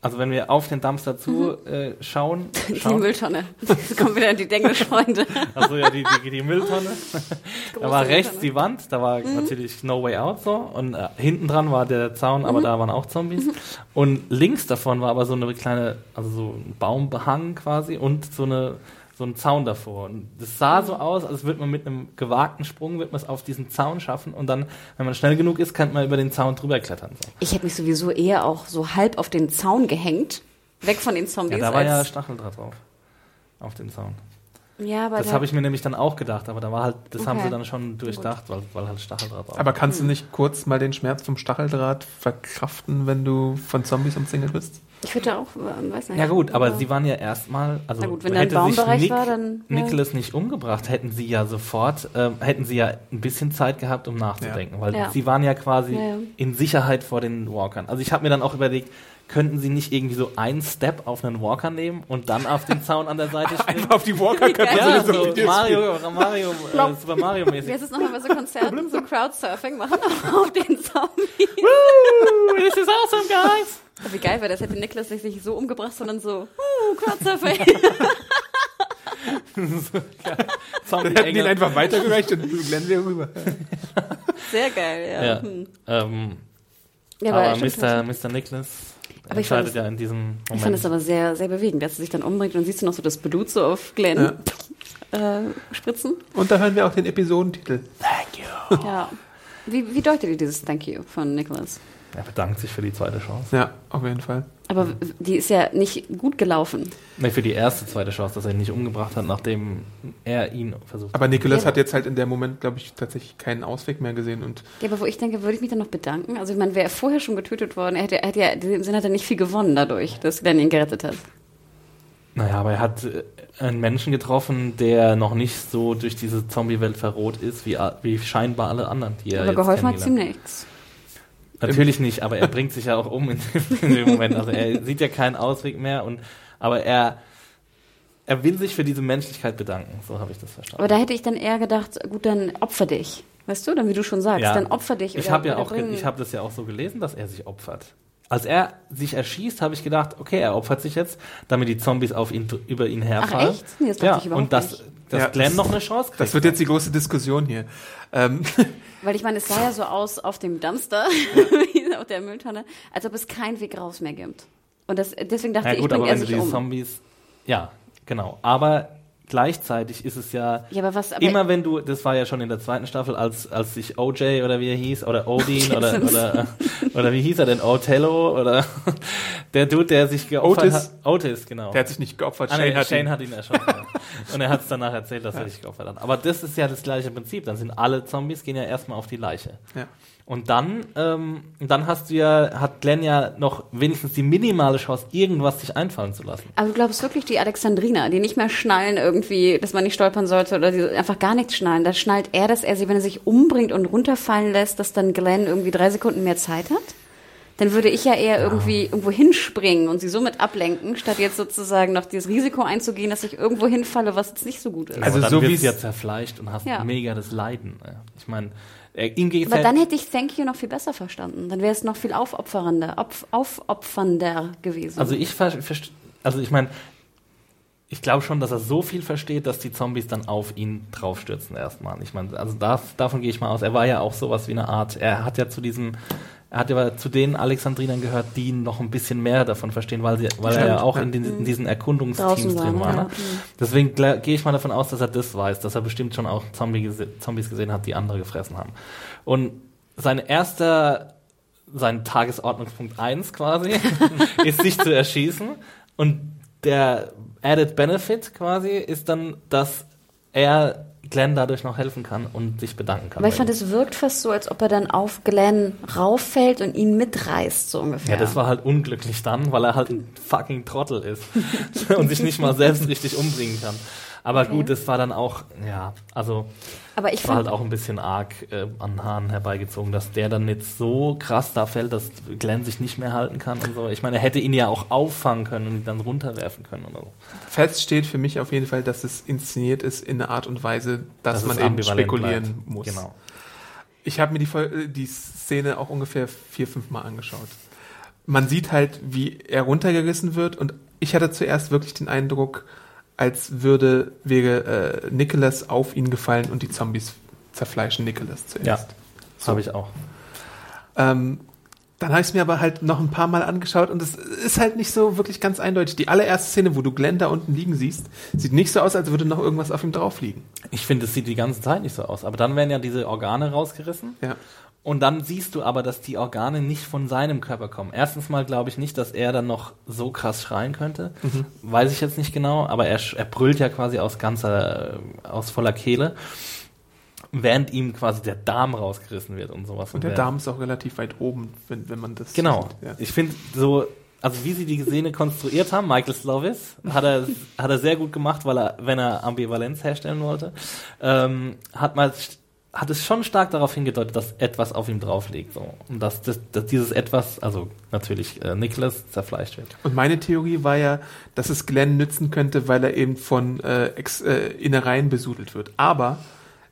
also wenn wir auf den Dumpster zu äh, schauen, die schauen Mülltonne. Jetzt kommen wieder die Denglisch-Freunde. also ja die, die, die Mülltonne. da war rechts Mülltonne. die Wand, da war natürlich No Way Out so und äh, hinten dran war der Zaun, Mhm. aber da waren auch Zombies. Und links davon war aber so eine kleine, also so ein Baumbehang quasi und so eine so ein Zaun davor. Und das sah so aus, als würde man mit einem gewagten Sprung wird man es auf diesen Zaun schaffen und dann, wenn man schnell genug ist, kann man über den Zaun drüber klettern. So. Ich hätte mich sowieso eher auch so halb auf den Zaun gehängt. Weg von den Zombies. Ja, da war ja Stacheldraht drauf. Auf dem Zaun. ja, aber Das da- habe ich mir nämlich dann auch gedacht, aber da war halt, das haben Okay. sie dann schon durchdacht, weil, weil halt Stacheldraht drauf Aber kannst du nicht kurz mal den Schmerz vom Stacheldraht verkraften, wenn du von Zombies umzingelt bist? Ich würde auch, äh, weiß nicht. Ja gut, aber sie waren ja erstmal, also Na gut, wenn hätte sich Nick, war, dann- ja. Nicholas nicht umgebracht, hätten sie ja sofort, ähm, hätten sie ja ein bisschen Zeit gehabt, um nachzudenken, weil Ja. sie waren ja quasi Ja, ja. in Sicherheit vor den Walkern. Also ich habe mir dann auch überlegt, könnten sie nicht irgendwie so einen Step auf einen Walker nehmen und dann auf den Zaun an der Seite springen? Einfach auf die Walker können ja, so so. Mario, Mario, äh, Super Mario mäßig. heißt es nochmal bei so Konzerten, so Crowdsurfing machen auf den Zombies. This is awesome, guys! Wie geil wäre das, hätte Niklas sich nicht so umgebracht, sondern so, uh, Crowdsurfing. Zombie Dann hätten die ihn Engel. einfach weitergereicht und Glenn wäre rüber. Sehr geil, ja. Ja, Hm. ähm, ja aber stimmt, Mr. Mr. Nicholas Aber ich fand ja in diesem Moment. Ich fand es aber sehr, sehr bewegend, dass er sich dann umbringt und siehst du noch so das Blut so auf Glenn äh, spritzen. Und da hören wir auch den Episodentitel. Ja. Wie, wie deutet ihr dieses Thank you von Nicholas? Er bedankt sich für die zweite Chance. Ja, auf jeden Fall. Aber die ist ja nicht gut gelaufen. Nee, für die erste zweite Chance, dass er ihn nicht umgebracht hat, nachdem er ihn versucht Aber Nicholas Ja. hat jetzt halt in dem Moment, glaube ich, tatsächlich keinen Ausweg mehr gesehen und Ja, aber wo ich denke, würde ich mich dann noch bedanken? Also ich meine, wäre er vorher schon getötet worden, er hätte, er hätte ja, in dem Sinne hat er nicht viel gewonnen dadurch, dass Glenn ihn gerettet hat. Naja, aber er hat äh, einen Menschen getroffen, der noch nicht so durch diese Zombie-Welt verroht ist, wie, wie scheinbar alle anderen, die er aber jetzt geholfen hat ihm nichts. Natürlich nicht, aber er bringt sich ja auch um in dem, in dem Moment. Also er sieht ja keinen Ausweg mehr, und, aber er, er will sich für diese Menschlichkeit bedanken. So habe ich das verstanden. Aber da hätte ich dann eher gedacht, gut, dann opfer dich. Weißt du, dann wie du schon sagst, Ja. dann opfer dich. Ich habe ja auch, ich habe das ja auch so gelesen, dass er sich opfert. Als er sich erschießt, habe ich gedacht, okay, er opfert sich jetzt, damit die Zombies auf ihn über ihn herfallen. echt? Nee, das ja, ich überhaupt und dass, nicht. dass Ja, Glenn das- noch eine Chance kriegt. das wird jetzt die große Diskussion hier. Ähm, Weil ich meine, es sah ja so aus auf dem Dumpster, auf der Mülltonne, als ob es keinen Weg raus mehr gibt. Und das, deswegen dachte ja ich, gut, bringt aber er wenn sich die um. Zombies, ja, genau. Aber gleichzeitig ist es ja, Ja, aber was, aber immer wenn du, das war ja schon in der zweiten Staffel, als, als sich OJ oder wie er hieß, oder Odin oder, oder, oder wie hieß er denn, Othello oder der Dude, der sich geopfert Otis. hat. Otis, genau. der hat sich nicht geopfert, Ah, nee, Shane hat Shane ihn. hat ihn erschossen. ja. Und er hat es danach erzählt, dass er sich geopfert hat. Aber das ist ja das gleiche Prinzip. Dann sind alle Zombies, gehen ja erstmal auf die Leiche. Ja. Und dann, ähm, dann hast du ja, hat Glenn ja noch wenigstens die minimale Chance, irgendwas sich einfallen zu lassen. Aber du glaubst wirklich, die Alexandriner, die nicht mehr schnallen irgendwie, dass man nicht stolpern sollte oder die einfach gar nichts schnallen, da schnallt er, dass er sie, wenn er sich umbringt und runterfallen lässt, dass dann Glenn irgendwie drei Sekunden mehr Zeit hat? Dann würde ich ja eher irgendwie irgendwo hinspringen und sie somit ablenken, statt jetzt sozusagen noch dieses Risiko einzugehen, dass ich irgendwo hinfalle, was jetzt nicht so gut ist. Also Aber dann so wie's- du ja zerfleischt und hast Ja. mega das Leiden. Ja. Ich meine, ihm geht's Aber ja, dann hätte ich Thank You noch viel besser verstanden. Dann wäre es noch viel aufopfernder, opf, aufopfernder gewesen. also ich also ich meine, ich glaube schon, dass er so viel versteht, dass die Zombies dann auf ihn draufstürzen erstmal. Ich meine, also da, davon gehe ich mal aus. Er war ja auch sowas wie eine Art, er hat ja zu diesem, er hat ja zu den Alexandrinern gehört, die noch ein bisschen mehr davon verstehen, weil, sie, weil er ja auch in, den, in diesen Erkundungsteams drin war. ja. Ne? Deswegen gla- gehe ich mal davon aus, dass er das weiß, dass er bestimmt schon auch Zombie gese Zombies gesehen hat, die andere gefressen haben. Und sein erster, sein Tagesordnungspunkt 1 quasi, ist sich zu erschießen. Und der Added Benefit quasi ist dann, dass er Glenn dadurch noch helfen kann und sich bedanken kann. Aber ich fand, es wirkt fast so, als ob er dann auf Glenn rauffällt und ihn mitreißt, so ungefähr. ja, das war halt unglücklich dann, weil er halt ein fucking Trottel ist und sich nicht mal selbst richtig umbringen kann. Aber Okay. gut, das war dann auch, ja, also Aber ich war halt auch ein bisschen arg äh, an Haaren herbeigezogen, dass der dann jetzt so krass da fällt, dass Glenn sich nicht mehr halten kann und so. Ich meine, er hätte ihn ja auch auffangen können und ihn dann runterwerfen können oder so. Fest steht für mich auf jeden Fall, dass es inszeniert ist in einer Art und Weise, dass, Dass man eben spekulieren bleibt. muss. Genau. Ich habe mir die, äh, die Szene auch ungefähr vier, fünf Mal angeschaut. Man sieht halt, wie er runtergerissen wird und ich hatte zuerst wirklich den Eindruck, als würde, wäre äh, Nicholas auf ihn gefallen und die Zombies zerfleischen Nicholas Ja, zuerst. das habe ich auch. Ähm, dann habe ich es mir aber halt noch ein paar Mal angeschaut und es ist halt nicht so wirklich ganz eindeutig. Die allererste Szene, wo du Glenn da unten liegen siehst, sieht nicht so aus, als würde noch irgendwas auf ihm drauf liegen. Ich finde, es sieht die ganze Zeit nicht so aus. Aber dann werden ja diese Organe rausgerissen. Ja. Und dann siehst du aber, dass die Organe nicht von seinem Körper kommen. Erstens mal glaube ich nicht, dass er dann noch so krass schreien könnte. Mhm. Weiß ich jetzt nicht genau, aber er, er brüllt ja quasi aus ganzer, aus voller Kehle. Während ihm quasi der Darm rausgerissen wird und sowas. Und der Darm ist auch relativ weit oben, wenn, wenn man das Genau. sieht. Ja. Ich finde so, also wie sie die Szene konstruiert haben, Michael Slovis, hat er, hat er sehr gut gemacht, weil er, wenn er Ambivalenz herstellen wollte, ähm, hat man hat es schon stark darauf hingedeutet, dass etwas auf ihm drauf liegt. So. Und dass, das, dass dieses etwas, also natürlich äh, Nicholas, zerfleischt wird. Und meine Theorie war ja, dass es Glenn nützen könnte, weil er eben von äh, Ex, äh, Innereien besudelt wird. Aber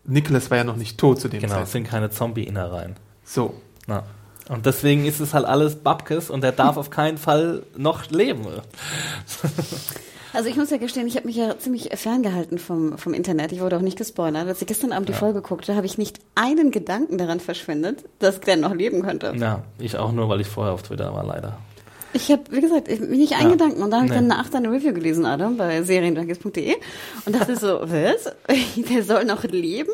Nicholas war ja noch nicht tot zu dem Genau, es Zeitpunkt. sind keine Zombie-Innereien. So. Na. Und deswegen ist es halt alles Babkes und er darf auf keinen Fall noch leben. Also ich muss ja gestehen, ich habe mich ja ziemlich ferngehalten vom, vom Internet. Ich wurde auch nicht gespoilert. Als ich gestern Abend die Folge guckte, habe ich nicht einen Gedanken daran verschwendet, dass Glenn noch leben könnte. Ja, ich auch nur, weil ich vorher auf Twitter war, leider. Ich habe, wie gesagt, ich, nicht einen Ja. Gedanken. Und dann habe ich Nee. dann nach deine Review gelesen, Adam, bei serienjunkies.de und dachte so, was? Der soll noch leben?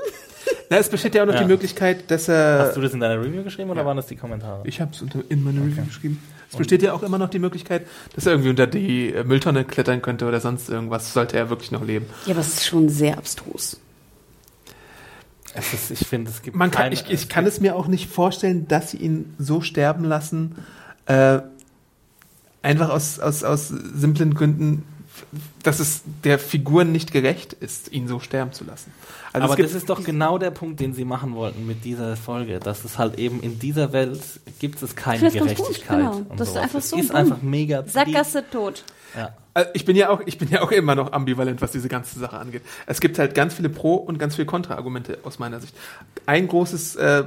Na, es besteht ja auch noch Ja. die Möglichkeit, dass er. Hast du das in deiner Review geschrieben oder ja. waren das die Kommentare? Ich habe es in meine Review geschrieben. Es besteht ja auch immer noch die Möglichkeit, dass er irgendwie unter die äh, Mülltonne klettern könnte oder sonst irgendwas, sollte er wirklich noch leben. Ja, aber es ist schon sehr abstrus. Es ist, ich finde, es gibt Man kann, keine- ich, ich kann es mir auch nicht vorstellen, dass sie ihn so sterben lassen, äh, einfach aus, aus, aus simplen Gründen, dass es der Figur nicht gerecht ist, ihn so sterben zu lassen. Also aber das ist doch genau der Punkt, den sie machen wollten mit dieser Folge, dass es halt eben in dieser Welt gibt es keine das ganz gut, Gerechtigkeit. genau. Das ist einfach so ist dumm. einfach mega. Sackgasse tot. Ja. Also ich bin ja auch, ich bin ja auch immer noch ambivalent, was diese ganze Sache angeht. Es gibt halt ganz viele Pro- und ganz viele Kontra-Argumente aus meiner Sicht. Ein großes äh,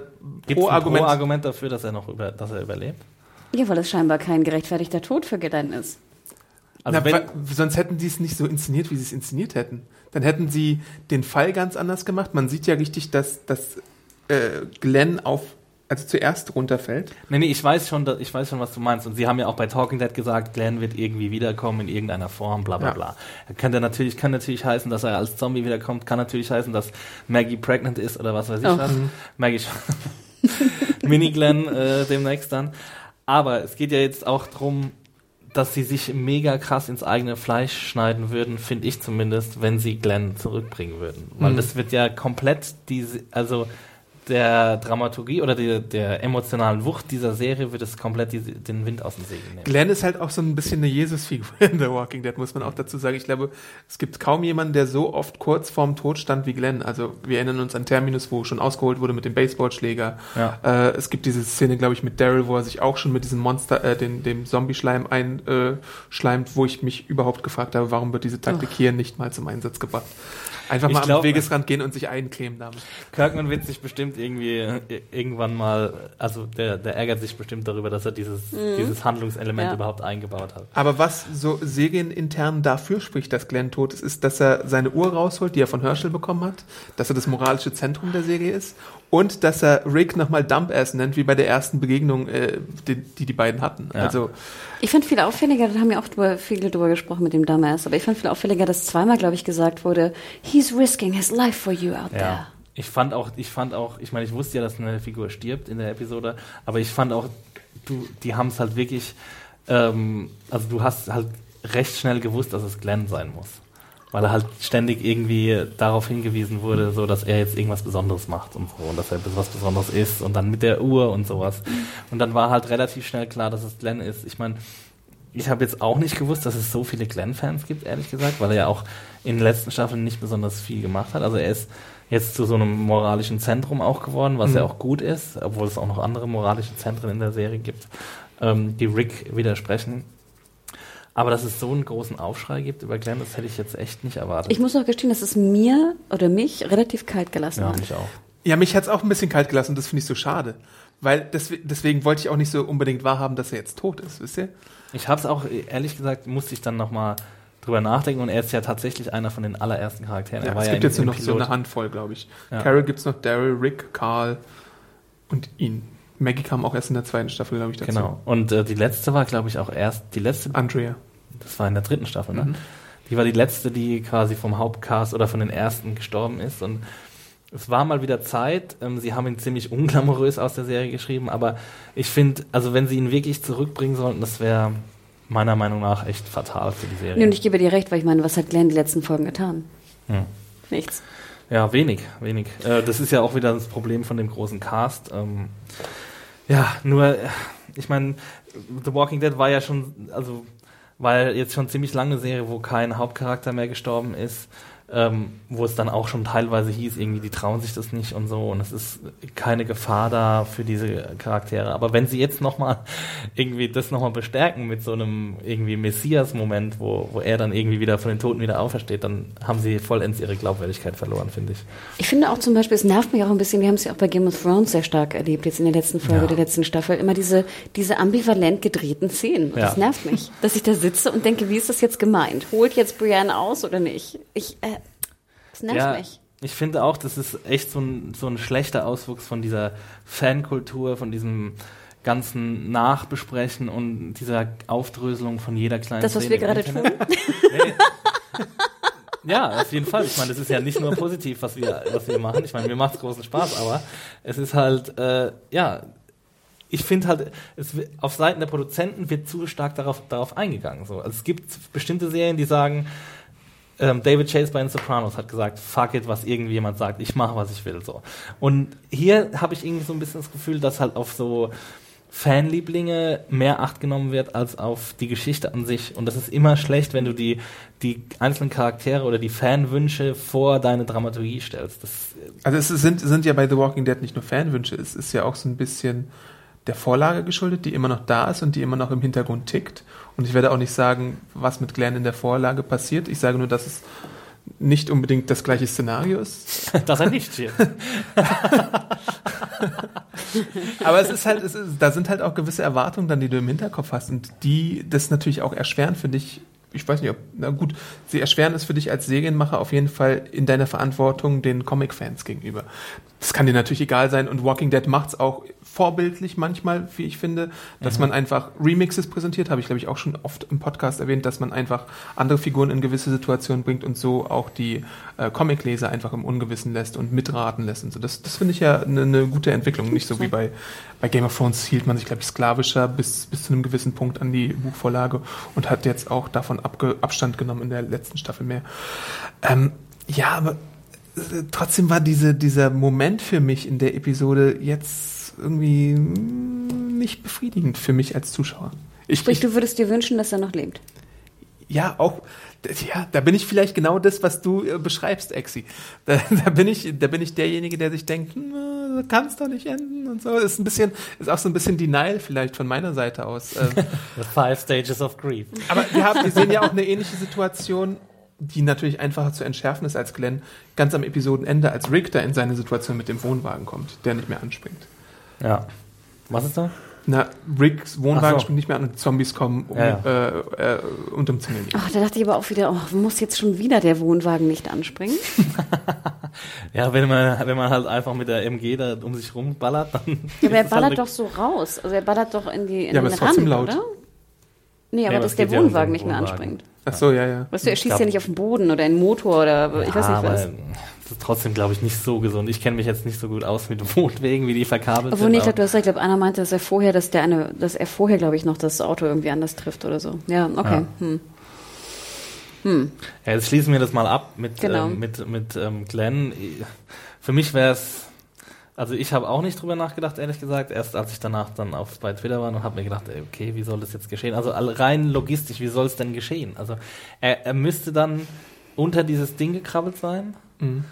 Pro-Argument. Pro-Argument dafür, dass er noch über, dass er überlebt? Ja, weil es scheinbar kein gerechtfertigter Tod für Glenn ist. Also Na, wenn, sonst hätten die es nicht so inszeniert, wie sie es inszeniert hätten. Dann hätten sie den Fall ganz anders gemacht. Man sieht ja richtig, dass, dass äh, Glenn auf, also zuerst runterfällt. nee, nee, ich weiß schon, dass, ich weiß schon, was du meinst. Und sie haben ja auch bei Talking Dead gesagt, Glenn wird irgendwie wiederkommen in irgendeiner Form, bla bla Ja. bla. Kann der natürlich, kann natürlich heißen, dass er als Zombie wiederkommt, kann natürlich heißen, dass Maggie pregnant ist oder was weiß ich Oh. was. Maggie Mini Glenn äh, demnächst dann. Aber es geht ja jetzt auch drum, dass sie sich mega krass ins eigene Fleisch schneiden würden, finde ich zumindest, wenn sie Glenn zurückbringen würden. Weil Mhm. das wird ja komplett diese, also der Dramaturgie oder der, der emotionalen Wucht dieser Serie wird es komplett die, den Wind aus den Segeln nehmen. Glenn ist halt auch so ein bisschen eine Jesus-Figur in The Walking Dead, muss man auch dazu sagen. Ich glaube, es gibt kaum jemanden, der so oft kurz vorm Tod stand wie Glenn. Also wir erinnern uns an Terminus, wo schon ausgeholt wurde mit dem Baseballschläger. Ja. Äh, es gibt diese Szene, glaube ich, mit Daryl, wo er sich auch schon mit diesem Monster, äh, den, dem Zombie-Schleim einschleimt, äh, wo ich mich überhaupt gefragt habe, warum wird diese Taktik hier nicht mal zum Einsatz gebracht. Einfach Ich mal glaub- am Wegesrand gehen und sich eincremen damit. Kirkman wird sich bestimmt irgendwie äh, irgendwann mal, also der, der ärgert sich bestimmt darüber, dass er dieses, dieses Handlungselement Ja. überhaupt eingebaut hat. Aber was so serienintern dafür spricht, dass Glenn tot ist, ist, dass er seine Uhr rausholt, die er von Herschel bekommen hat, dass er das moralische Zentrum der Serie ist und dass er Rick nochmal Dump-Ass nennt, wie bei der ersten Begegnung, äh, die, die die beiden hatten. Ja. Also Ich fand viel auffälliger, da haben ja auch drüber, viele drüber gesprochen mit dem Dumbass, aber ich fand viel auffälliger, dass zweimal, glaube ich, gesagt wurde, he's risking his life for you out there. Ja. Ich fand auch, ich fand auch, ich meine, ich wusste ja, dass eine Figur stirbt in der Episode, aber ich fand auch, du, die haben es halt wirklich, ähm, also du hast halt recht schnell gewusst, dass es Glenn sein muss. Weil er halt ständig irgendwie darauf hingewiesen wurde, so dass er jetzt irgendwas Besonderes macht und so und dass er was Besonderes ist und dann mit der Uhr und sowas. Und dann war halt relativ schnell klar, dass es Glenn ist. Ich meine, ich habe jetzt auch nicht gewusst, dass es so viele Glenn-Fans gibt, ehrlich gesagt, weil er ja auch in den letzten Staffeln nicht besonders viel gemacht hat. Also er ist jetzt zu so einem moralischen Zentrum auch geworden, was ja auch gut ist, obwohl es auch noch andere moralische Zentren in der Serie gibt, ähm, die Rick widersprechen. Aber dass es so einen großen Aufschrei gibt über Glenn, das hätte ich jetzt echt nicht erwartet. Ich muss auch gestehen, dass es mir oder mich relativ kalt gelassen ja, hat. mich auch. ja, mich hat's auch ein bisschen kalt gelassen und das finde ich so schade. Weil deswegen, deswegen wollte ich auch nicht so unbedingt wahrhaben, dass er jetzt tot ist, wisst ihr? Ich habe es auch, ehrlich gesagt, musste ich dann nochmal drüber nachdenken und er ist ja tatsächlich einer von den allerersten Charakteren. Ja, er war es ja gibt im- jetzt nur noch so Pilot. eine Handvoll, glaube ich. Ja. Carol gibt's noch, Daryl, Rick, Carl und ihn. Maggie kam auch erst in der zweiten Staffel, glaube ich, dazu. Genau. Und äh, die letzte war, glaube ich, auch erst, die letzte, Andrea. das war in der dritten Staffel, ne? Die war die letzte, die quasi vom Hauptcast oder von den ersten gestorben ist. Und es war mal wieder Zeit. Ähm, sie haben ihn ziemlich unglamourös aus der Serie geschrieben, aber ich finde, also wenn sie ihn wirklich zurückbringen sollten, das wäre meiner Meinung nach echt fatal für die Serie. Nee, und ich gebe dir recht, weil ich meine, was hat Glenn die letzten Folgen getan? Hm. Nichts. Ja, wenig, wenig. Äh, das ist ja auch wieder das Problem von dem großen Cast. Ähm, ja, nur, äh, ich meine, The Walking Dead war ja schon, also war ja jetzt schon ziemlich lange Serie, wo kein Hauptcharakter mehr gestorben ist, ähm, wo es dann auch schon teilweise hieß, irgendwie, die trauen sich das nicht und so und es ist keine Gefahr da für diese Charaktere. Aber wenn sie jetzt nochmal irgendwie das nochmal bestärken mit so einem irgendwie Messias-Moment, wo, wo er dann irgendwie wieder von den Toten wieder aufersteht, dann haben sie vollends ihre Glaubwürdigkeit verloren, finde ich. Ich finde auch zum Beispiel, es nervt mich auch ein bisschen, wir haben es ja auch bei Game of Thrones sehr stark erlebt, jetzt in der letzten Folge Ja. der letzten Staffel, immer diese, diese ambivalent gedrehten Szenen. Und Ja. Das nervt mich, dass ich da sitze und denke, wie ist das jetzt gemeint? Holt jetzt Brienne aus oder nicht? Ich, äh, das nervt ja, mich. ich finde auch, das ist echt so ein, so ein schlechter Auswuchs von dieser Fankultur, von diesem ganzen Nachbesprechen und dieser Aufdröselung von jeder kleinen Das, was wir gerade Internet. tun. Nee. Ja, auf jeden Fall. Ich meine, das ist ja nicht nur positiv, was wir, was wir machen. Ich meine, mir macht es großen Spaß, aber es ist halt, äh, ja, ich finde halt, es, auf Seiten der Produzenten wird zu stark darauf, darauf eingegangen. So. Also es gibt bestimmte Serien, die sagen, ähm, David Chase bei den Sopranos hat gesagt, fuck it, was irgendjemand sagt, ich mache, was ich will. So. Und hier habe ich irgendwie so ein bisschen das Gefühl, dass halt auf so Fanlieblinge mehr Acht genommen wird als auf die Geschichte an sich. Und das ist immer schlecht, wenn du die, die einzelnen Charaktere oder die Fanwünsche vor deine Dramaturgie stellst. Das, Also es sind, sind ja bei The Walking Dead nicht nur Fanwünsche, es ist ja auch so ein bisschen der Vorlage geschuldet, die immer noch da ist und die immer noch im Hintergrund tickt. Und ich werde auch nicht sagen, was mit Glenn in der Vorlage passiert. Ich sage nur, dass es nicht unbedingt das gleiche Szenario ist. dass er nicht stirbt. Aber es ist halt, es ist, da sind halt auch gewisse Erwartungen dann, die du im Hinterkopf hast und die das natürlich auch erschweren für dich. Ich weiß nicht, ob, na gut, sie erschweren es für dich als Serienmacher auf jeden Fall in deiner Verantwortung den Comic-Fans gegenüber. Das kann dir natürlich egal sein und Walking Dead macht's auch vorbildlich manchmal, wie ich finde, dass man einfach Remixes präsentiert, habe ich glaube ich auch schon oft im Podcast erwähnt, dass man einfach andere Figuren in gewisse Situationen bringt und so auch die äh, Comicleser einfach im Ungewissen lässt und mitraten lässt und so. Das, das finde ich ja eine ne gute Entwicklung, nicht so wie bei, bei Game of Thrones hielt man sich glaube ich sklavischer bis, bis zu einem gewissen Punkt an die Buchvorlage und hat jetzt auch davon abge Abstand genommen in der letzten Staffel mehr. Ähm, ja, aber äh, trotzdem war diese, dieser Moment für mich in der Episode jetzt irgendwie mm, nicht befriedigend für mich als Zuschauer. Ich, Sprich, ich, du würdest dir wünschen, dass er noch lebt. ja, auch, ja, da bin ich vielleicht genau das, was du äh, beschreibst, Exi. Da, da bin ich, da bin ich derjenige, der sich denkt, hm, kann es doch nicht enden und so. Das ist ein bisschen, ist auch so ein bisschen Denial vielleicht von meiner Seite aus. Ähm, The Five Stages of Grief. aber wir, haben, wir sehen ja auch eine ähnliche Situation, die natürlich einfacher zu entschärfen ist als Glenn, ganz am Episodenende, als Rick da in seine Situation mit dem Wohnwagen kommt, der nicht mehr anspringt. Ja. Was ist da? Na, Ricks Wohnwagen so. springt nicht mehr an und Zombies kommen um, Ja, Äh, äh, und umzingeln ihn. Ach, da dachte ich aber auch wieder, oh, muss jetzt schon wieder der Wohnwagen nicht anspringen? Ja, wenn man, wenn man halt einfach mit der MG da um sich rumballert, dann. Ja, aber er ist halt ballert eine- doch so raus. Also er ballert doch in die in Ja, aber den ist trotzdem Rand, laut. oder? Nee, aber aber dass es der ja Wohnwagen nicht mehr Wohnwagen. anspringt. Ach so, ja, ja. Weißt du, er schießt glaub- ja nicht auf den Boden oder in den Motor oder ich weiß Ja, nicht was. aber Das ist trotzdem, glaube ich, nicht so gesund. Ich kenne mich jetzt nicht so gut aus mit Wohnwegen, wie die verkabelt Obwohl, sind. nee, ich glaube, du hast recht. Ich glaube, einer meinte, dass er vorher, dass der eine, dass er vorher, glaube ich, noch das Auto irgendwie anders trifft oder so. Ja, okay. Ja. Hm. Ja, jetzt schließen wir das mal ab mit, Genau. ähm, mit, mit ähm, Glenn. Für mich wäre es, also ich habe auch nicht drüber nachgedacht, ehrlich gesagt, erst als ich danach dann auf, bei Twitter war und habe mir gedacht, ey, okay, wie soll das jetzt geschehen? Also rein logistisch, wie soll es denn geschehen? Also er, er müsste dann unter dieses Ding gekrabbelt sein Mhm.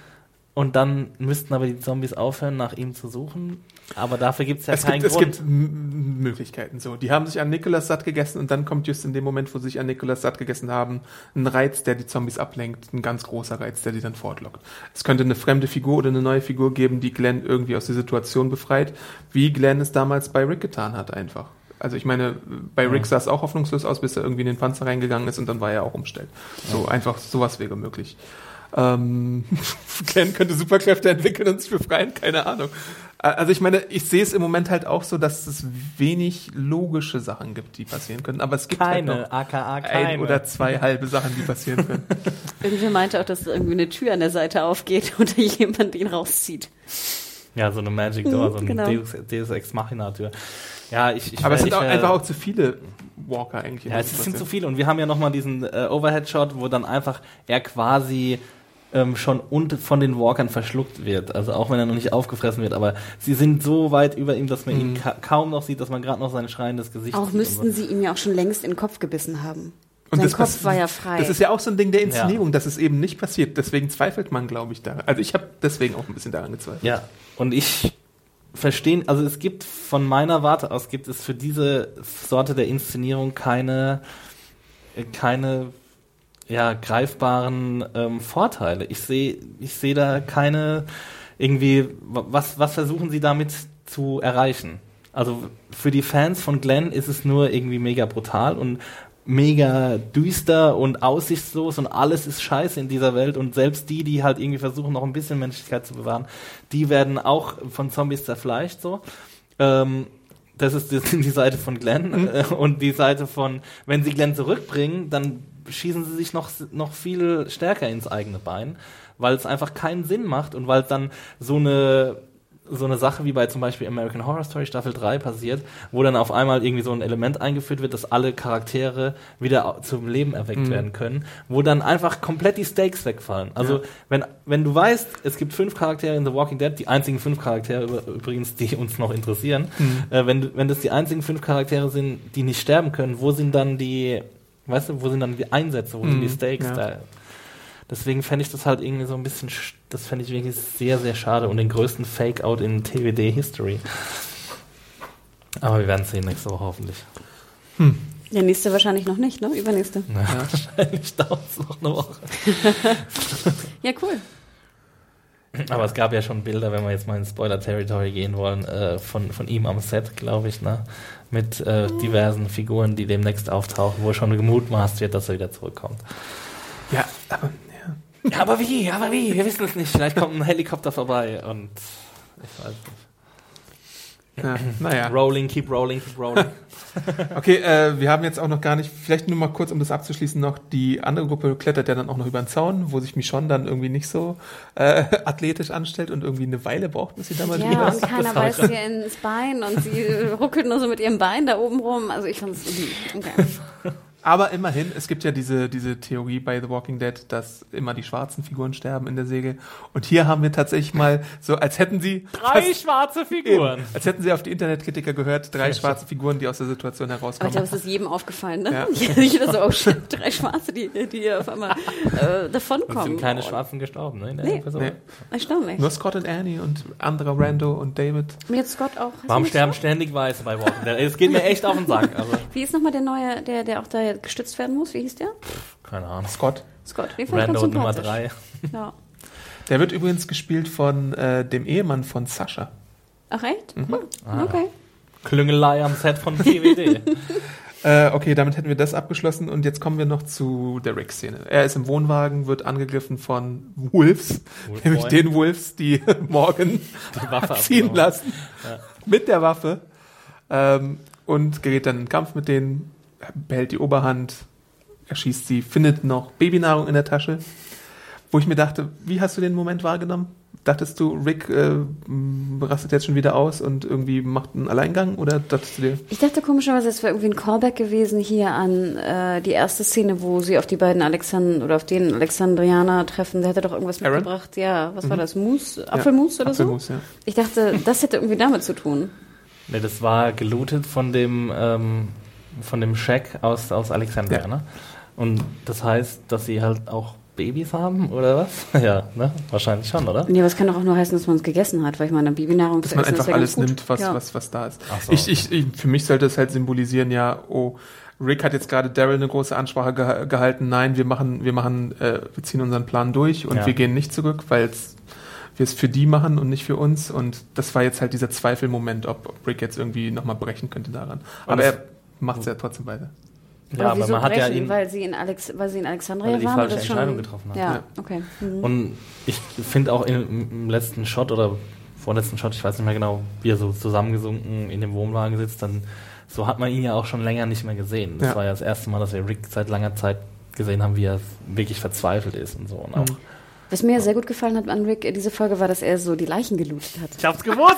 und dann müssten aber die Zombies aufhören, nach ihm zu suchen. Aber dafür gibt es ja Es keinen gibt, es Grund. gibt M- Möglichkeiten so. Die haben sich an Nikolas satt gegessen und dann kommt just in dem Moment, wo sie sich an Nikolas satt gegessen haben, ein Reiz, der die Zombies ablenkt, ein ganz großer Reiz, der die dann fortlockt. Es könnte eine fremde Figur oder eine neue Figur geben, die Glenn irgendwie aus der Situation befreit, wie Glenn es damals bei Rick getan hat einfach. Also ich meine, bei Rick sah es auch hoffnungslos aus, bis er irgendwie in den Panzer reingegangen ist und dann war er auch umstellt. So einfach sowas wäre möglich. Ähm, Glenn könnte Superkräfte entwickeln und sich befreien, keine Ahnung. Also ich meine, ich sehe es im Moment halt auch so, dass es wenig logische Sachen gibt, die passieren können. Aber es gibt halt keine, noch aka keine. ein oder zwei halbe Sachen, die passieren können. Irgendwer meinte auch, dass irgendwie eine Tür an der Seite aufgeht oder jemand ihn rauszieht. Ja, so eine Magic Door, so eine genau. Deus, Deus Ex Machina Tür. Ja, ich, ich Aber es sind ich auch wär- einfach auch zu viele Walker eigentlich. Ja, es sind zu viele und wir haben ja nochmal diesen äh, Overhead-Shot, wo dann einfach er quasi ähm, schon und von den Walkern verschluckt wird. Also auch wenn er noch nicht aufgefressen wird, aber sie sind so weit über ihm, dass man ihn ka kaum noch sieht, dass man gerade noch sein schreiendes Gesicht Auch sieht. müssten und so. sie ihm ja auch schon längst in den Kopf gebissen haben. Und Sein das Kopf war ja frei. Das ist ja auch so ein Ding der Inszenierung, dass es eben nicht passiert. Deswegen zweifelt man, glaube ich, daran. Also ich habe deswegen auch ein bisschen daran gezweifelt. Ja, und ich verstehe, also es gibt von meiner Warte aus gibt es für diese Sorte der Inszenierung keine äh, keine ja greifbaren ähm, Vorteile. Ich sehe ich sehe da keine irgendwie wa- was was versuchen sie damit zu erreichen? Also für die Fans von Glenn ist es nur irgendwie mega brutal und mega düster und aussichtslos und alles ist scheiße in dieser Welt und selbst die, die halt irgendwie versuchen, noch ein bisschen Menschlichkeit zu bewahren, die werden auch von Zombies zerfleischt so. Ähm, das ist die, die Seite von Glenn äh, und die Seite von, wenn sie Glenn zurückbringen, dann schießen sie sich noch, noch viel stärker ins eigene Bein, weil es einfach keinen Sinn macht und weil dann so eine so eine Sache wie bei zum Beispiel American Horror Story Staffel 3 passiert, wo dann auf einmal irgendwie so ein Element eingeführt wird, dass alle Charaktere wieder zum Leben erweckt werden können, wo dann einfach komplett die Stakes wegfallen. Also wenn, wenn du weißt, es gibt fünf Charaktere in The Walking Dead, die einzigen fünf Charaktere übrigens, die uns noch interessieren, äh, wenn, wenn das die einzigen fünf Charaktere sind, die nicht sterben können, wo sind dann die, weißt du, wo sind dann die Einsätze, wo sind die Stakes ja. da? Deswegen fände ich das halt irgendwie so ein bisschen, sch- das fände ich wirklich sehr, sehr schade und den größten Fake-Out in TWD-History. Aber wir werden sehen nächste Woche hoffentlich. Der nächste wahrscheinlich noch nicht, ne? Übernächste. Na, wahrscheinlich dauert es noch eine Woche. Ja, cool. Aber es gab ja schon Bilder, wenn wir jetzt mal in Spoiler-Territory gehen wollen, äh, von, von ihm am Set, glaube ich, ne? Mit äh, diversen Figuren, die demnächst auftauchen, wo schon gemutmaßt wird, dass er wieder zurückkommt. Ja, aber ja. Ja, aber wie? Aber wie? Wir wissen es nicht. Vielleicht kommt ein Helikopter vorbei und ich weiß nicht. Ja. Naja. Rolling, keep rolling, keep rolling. Okay, äh, wir haben jetzt auch noch gar nicht, vielleicht nur mal kurz, um das abzuschließen, noch die andere Gruppe klettert ja dann auch noch über den Zaun, wo sich Michonne dann irgendwie nicht so äh, athletisch anstellt und irgendwie eine Weile braucht, bis sie da mal drüber Ja, ist. und keiner ich- ihr ins Bein und sie ruckelt nur so mit ihrem Bein da oben rum. Also ich fand es okay. Aber immerhin, es gibt ja diese, diese Theorie bei The Walking Dead, dass immer die schwarzen Figuren sterben in der Säge. Und hier haben wir tatsächlich mal so, als hätten sie Drei schwarze Figuren. Eben, als hätten sie auf die Internetkritiker gehört, drei schwarze Figuren, die aus der Situation Aber ich herauskommen. glaube, es ist jedem aufgefallen, ne? Ja. Ich dachte so, oh shit, drei Schwarze, die, die auf einmal äh, Es davonkommen. sind keine Und- Schwarzen gestorben, ne? in der Nee. Episode. Nee. Erstaunlich. Nur Scott und Annie und anderer Rando und David. Und jetzt Scott auch. Warum sterben ständig Weiße bei Walking Dead? Es geht mir echt auf den Sack. Also, so? Wie ist nochmal der neue, der, der auch da gestützt werden muss? Wie hieß der? keine Ahnung. Scott. Scott. Den fand ich Rando ganz Nummer sympathisch. drei. Ja. Der wird übrigens gespielt von äh, dem Ehemann von Sascha. Ach echt? Mhm. Cool. Ah. Okay. Klüngelei am Set von TWD. Äh, okay, damit hätten wir das abgeschlossen und jetzt kommen wir noch zu der Rick-Szene. Er ist im Wohnwagen, wird angegriffen von Wolves, Wolf nämlich Boy. den Wolves, die Morgan Die Waffe ziehen lassen Ja. mit der Waffe ähm, und gerät dann in Kampf mit denen, behält die Oberhand, erschießt sie, findet noch Babynahrung in der Tasche, wo ich mir dachte, wie hast du den Moment wahrgenommen? Dachtest du, Rick äh, rastet jetzt schon wieder aus und irgendwie macht einen Alleingang oder dachtest du dir, Ich dachte komischerweise, es wäre irgendwie ein Callback gewesen hier an äh, die erste Szene, wo sie auf die beiden Alexand oder auf den Alexandrianer treffen. Der hätte doch irgendwas Aaron? mitgebracht. Ja, was war das? Mousse? Apfelmus oder Apfelmus, so? ja. Ich dachte, das hätte irgendwie damit zu tun. Ne, das war gelootet von dem, ähm, von dem Shack aus, aus Alexandria, Ja. ne? Und das heißt, dass sie halt auch Babys haben, oder was? ja, ne? Wahrscheinlich schon, oder? Ja, aber es kann doch auch nur heißen, dass man es gegessen hat, weil ich meine, Babynahrung dass zu man einfach ist ja alles nimmt, was, ja. was, was da ist. So. Ich, ich, ich, für mich sollte es halt symbolisieren, ja, oh, Rick hat jetzt gerade Daryl eine große Ansprache geha- gehalten. Nein, wir machen, wir machen, äh, wir ziehen unseren Plan durch und Ja. wir gehen nicht zurück, weil wir es für die machen und nicht für uns. Und das war jetzt halt dieser Zweifelmoment, ob, ob Rick jetzt irgendwie nochmal brechen könnte daran. Aber es- er macht es ja trotzdem weiter. Ja, aber wieso man hat ja brechen? ihn. weil sie in Alex, weil sie in Alexandria Weil er die waren. falsche oder schon- Entscheidung getroffen hat. Ja, Ja. okay. Mhm. Und ich finde auch im, im letzten Shot oder vorletzten Shot, ich weiß nicht mehr genau, wie er so zusammengesunken in dem Wohnwagen sitzt, dann so hat man ihn ja auch schon länger nicht mehr gesehen. Das Ja. war ja das erste Mal, dass wir Rick seit langer Zeit gesehen haben, wie er wirklich verzweifelt ist und so. Und auch, Was mir sehr gut gefallen hat an Rick, äh, diese Folge, war, dass er so die Leichen gelootet hat. Ich hab's gewusst!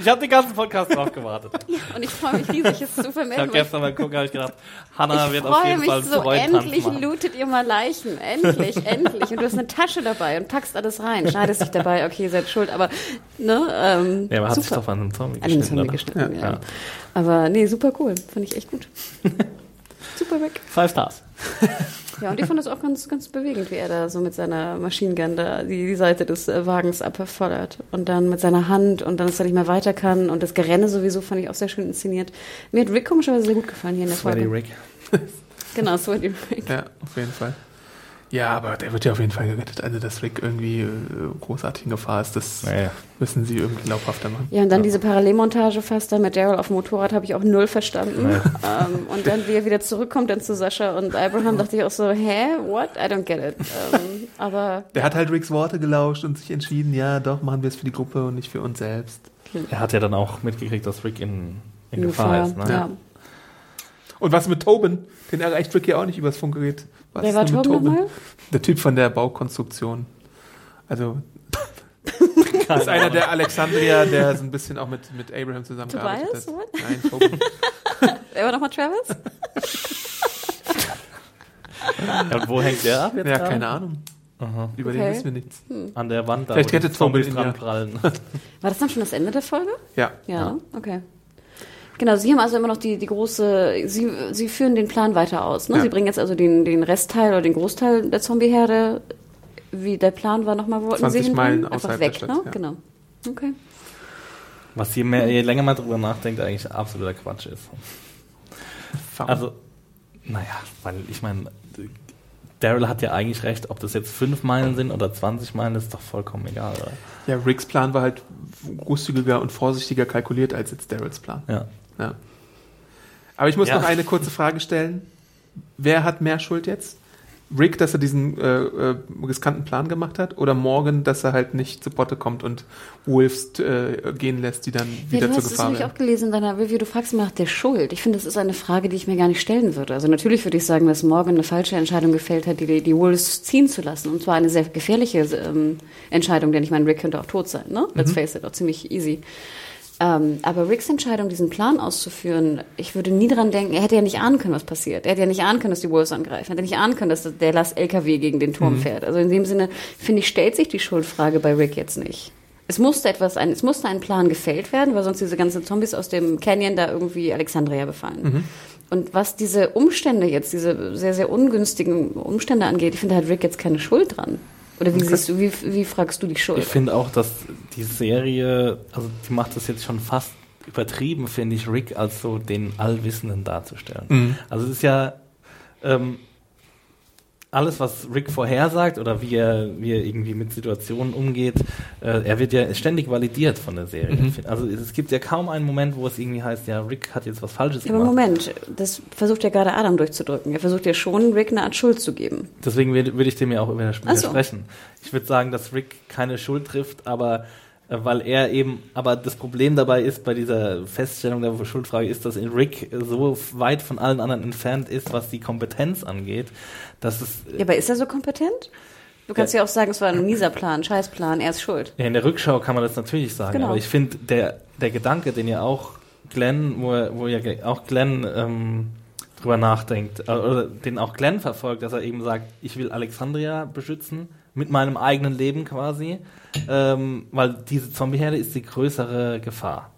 Ich hab den ganzen Podcast drauf gewartet. Und ich freue mich riesig, es zu Ich vermelden. hab weil gestern mal geguckt, habe ich gedacht, Hannah Ich wird auf freue jeden mich Fall einen so, Freudentanz endlich machen. lootet ihr mal Leichen. Endlich, endlich. Und du hast eine Tasche dabei und packst alles rein. Schneidest dich dabei, okay, ihr seid schuld, aber, ne, ähm, Ja, man hat sich super. doch an einem Zombie An den geschnitten, Zombie geschnitten, ja. Ja. Aber nee, super cool. Fand ich echt gut. super Rick. Five Stars. Ja, und ich fand das auch ganz, ganz bewegend, wie er da so mit seiner Machine Gun da die, die Seite des äh, Wagens abfeuert. Und dann mit seiner Hand und dann, dass er nicht mehr weiter kann. Und das Gerenne sowieso fand ich auch sehr schön inszeniert. Mir hat Rick komischerweise sehr gut gefallen hier in der Sweaty Folge. Rick. Genau, Sweaty Rick. Ja, auf jeden Fall. Ja, aber der wird ja auf jeden Fall gerettet. Also, dass Rick irgendwie äh, großartig in Gefahr ist, das Naja. müssen sie irgendwie glaubhafter machen. Ja, und dann diese Parallelmontage fast da mit Daryl auf dem Motorrad habe ich auch null verstanden. Ähm, und dann, wie er wieder zurückkommt dann zu Sascha und Abraham, dachte ich auch so, hä, what? I don't get it. Ähm, aber Der hat halt Ricks Worte gelauscht und sich entschieden, ja, doch, machen wir es für die Gruppe und nicht für uns selbst. Er hat ja dann auch mitgekriegt, dass Rick in, in Gefahr ist. Ne? ja. Und was mit Tobin? Den erreicht Rick ja auch nicht übers Funkgerät. Was Wer war mit Tobin nochmal? Der Typ von der Baukonstruktion. Also, das ist einer der Alexandria, der so ein bisschen auch mit, mit Abraham zusammengearbeitet Tobias, hat. what? Nein, Tobin. Wer war nochmal Travis? Ja, und wo hängt der ab jetzt Ja, gerade? keine Ahnung. Über den Okay. wissen wir nichts. An der Wand, da Vielleicht hätte Tobin Zombies dran ja. prallen. War das dann schon das Ende der Folge? Ja. Ja, ne? okay. Genau, Sie haben also immer noch die, die große, Sie, Sie führen den Plan weiter aus. Ne? Ja. Sie bringen jetzt also den, den Restteil oder den Großteil der Zombieherde, wie der Plan war nochmal, wo wollten 20 Sie Meilen hinbringen? Einfach weg, der Stadt, ne? ja. Genau. Okay. Was je, mehr, je länger man drüber nachdenkt, eigentlich absoluter Quatsch ist. Warum? Also, naja, weil ich meine, Daryl hat ja eigentlich recht, ob das jetzt fünf Meilen sind oder 20 Meilen, ist doch vollkommen egal, oder? ja, Ricks Plan war halt großzügiger und vorsichtiger kalkuliert als jetzt Daryls Plan. Ja. Ja. Aber ich muss Ja. noch eine kurze Frage stellen. Wer hat mehr Schuld jetzt? Rick, dass er diesen äh, äh, riskanten Plan gemacht hat, oder Morgan, dass er halt nicht zu Potte kommt und Wolves äh, gehen lässt, die dann Ja, wieder du zur hast es Gefahr nämlich werden? auch gelesen in deiner Review. Du fragst nach der Schuld. Ich finde, das ist eine Frage, die ich mir gar nicht stellen würde. Also natürlich würde ich sagen, dass Morgan eine falsche Entscheidung gefällt hat, die, die Wolves ziehen zu lassen. Und zwar eine sehr gefährliche ähm, Entscheidung, denn ich meine, Rick könnte auch tot sein, ne? Let's face it, auch ziemlich easy. Ähm, aber Ricks Entscheidung, diesen Plan auszuführen, ich würde nie dran denken, er hätte ja nicht ahnen können, was passiert. Er hätte ja nicht ahnen können, dass die Wolves angreifen. Er hätte nicht ahnen können, dass der Last LKW gegen den Turm fährt. Also in dem Sinne, finde ich, stellt sich die Schuldfrage bei Rick jetzt nicht. Es musste etwas, ein, es musste ein Plan gefällt werden, weil sonst diese ganzen Zombies aus dem Canyon da irgendwie Alexandria befallen. Und was diese Umstände jetzt, diese sehr, sehr ungünstigen Umstände angeht, ich finde, da hat Rick jetzt keine Schuld dran. Oder wie siehst du, wie, wie fragst du die Schuld? Ich finde auch, dass die Serie, also die macht das jetzt schon fast übertrieben, finde ich, Rick als so den Allwissenden darzustellen. Also es ist ja ähm, alles, was Rick vorhersagt oder wie er, wie er irgendwie mit Situationen umgeht, äh, er wird ja ständig validiert von der Serie. Also es gibt ja kaum einen Moment, wo es irgendwie heißt, ja, Rick hat jetzt was Falsches Ja, aber gemacht. Moment, das versucht ja gerade Adam durchzudrücken. Er versucht ja schon, Rick eine Art Schuld zu geben. Deswegen würde ich dem ja auch widers- Ach so. widersprechen. Ich würde sagen, dass Rick keine Schuld trifft, aber weil er eben, aber das Problem dabei ist bei dieser Feststellung der Schuldfrage ist, dass Rick so weit von allen anderen entfernt ist, was die Kompetenz angeht, dass es Ja, aber ist er so kompetent? Du kannst ja, auch sagen, es war ein mieser Plan, Scheißplan, er ist schuld. Ja, in der Rückschau kann man das natürlich sagen, Genau. aber ich finde, der, der Gedanke, den ja auch Glenn, wo, er- wo ja auch Glenn ähm, drüber nachdenkt, äh, oder den auch Glenn verfolgt, dass er eben sagt, ich will Alexandria beschützen, mit meinem eigenen Leben quasi, ähm, weil diese Zombieherde ist die größere Gefahr.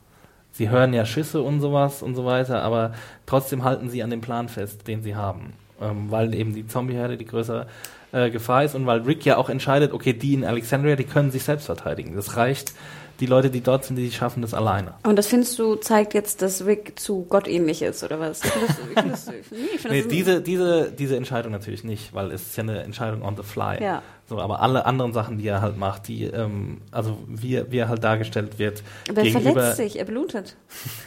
Sie hören ja Schüsse und sowas und so weiter, aber trotzdem halten sie an dem Plan fest, den sie haben. Ähm, weil eben die Zombieherde die größere äh, Gefahr ist und weil Rick ja auch entscheidet, okay, die in Alexandria, die können sich selbst verteidigen. Das reicht. Die Leute, die dort sind, die schaffen das alleine. Und das findest du, zeigt jetzt, dass Rick zu gottähnlich ist, oder was? Ich finde das, ich finde das, nee, ich Nee, diese, diese, diese Entscheidung natürlich nicht, weil es ist ja eine Entscheidung on the fly. Ja. So, aber alle anderen Sachen, die er halt macht, die, ähm, also wie, er- wie er halt dargestellt wird, aber er gegenüber. verletzt sich, er blutet.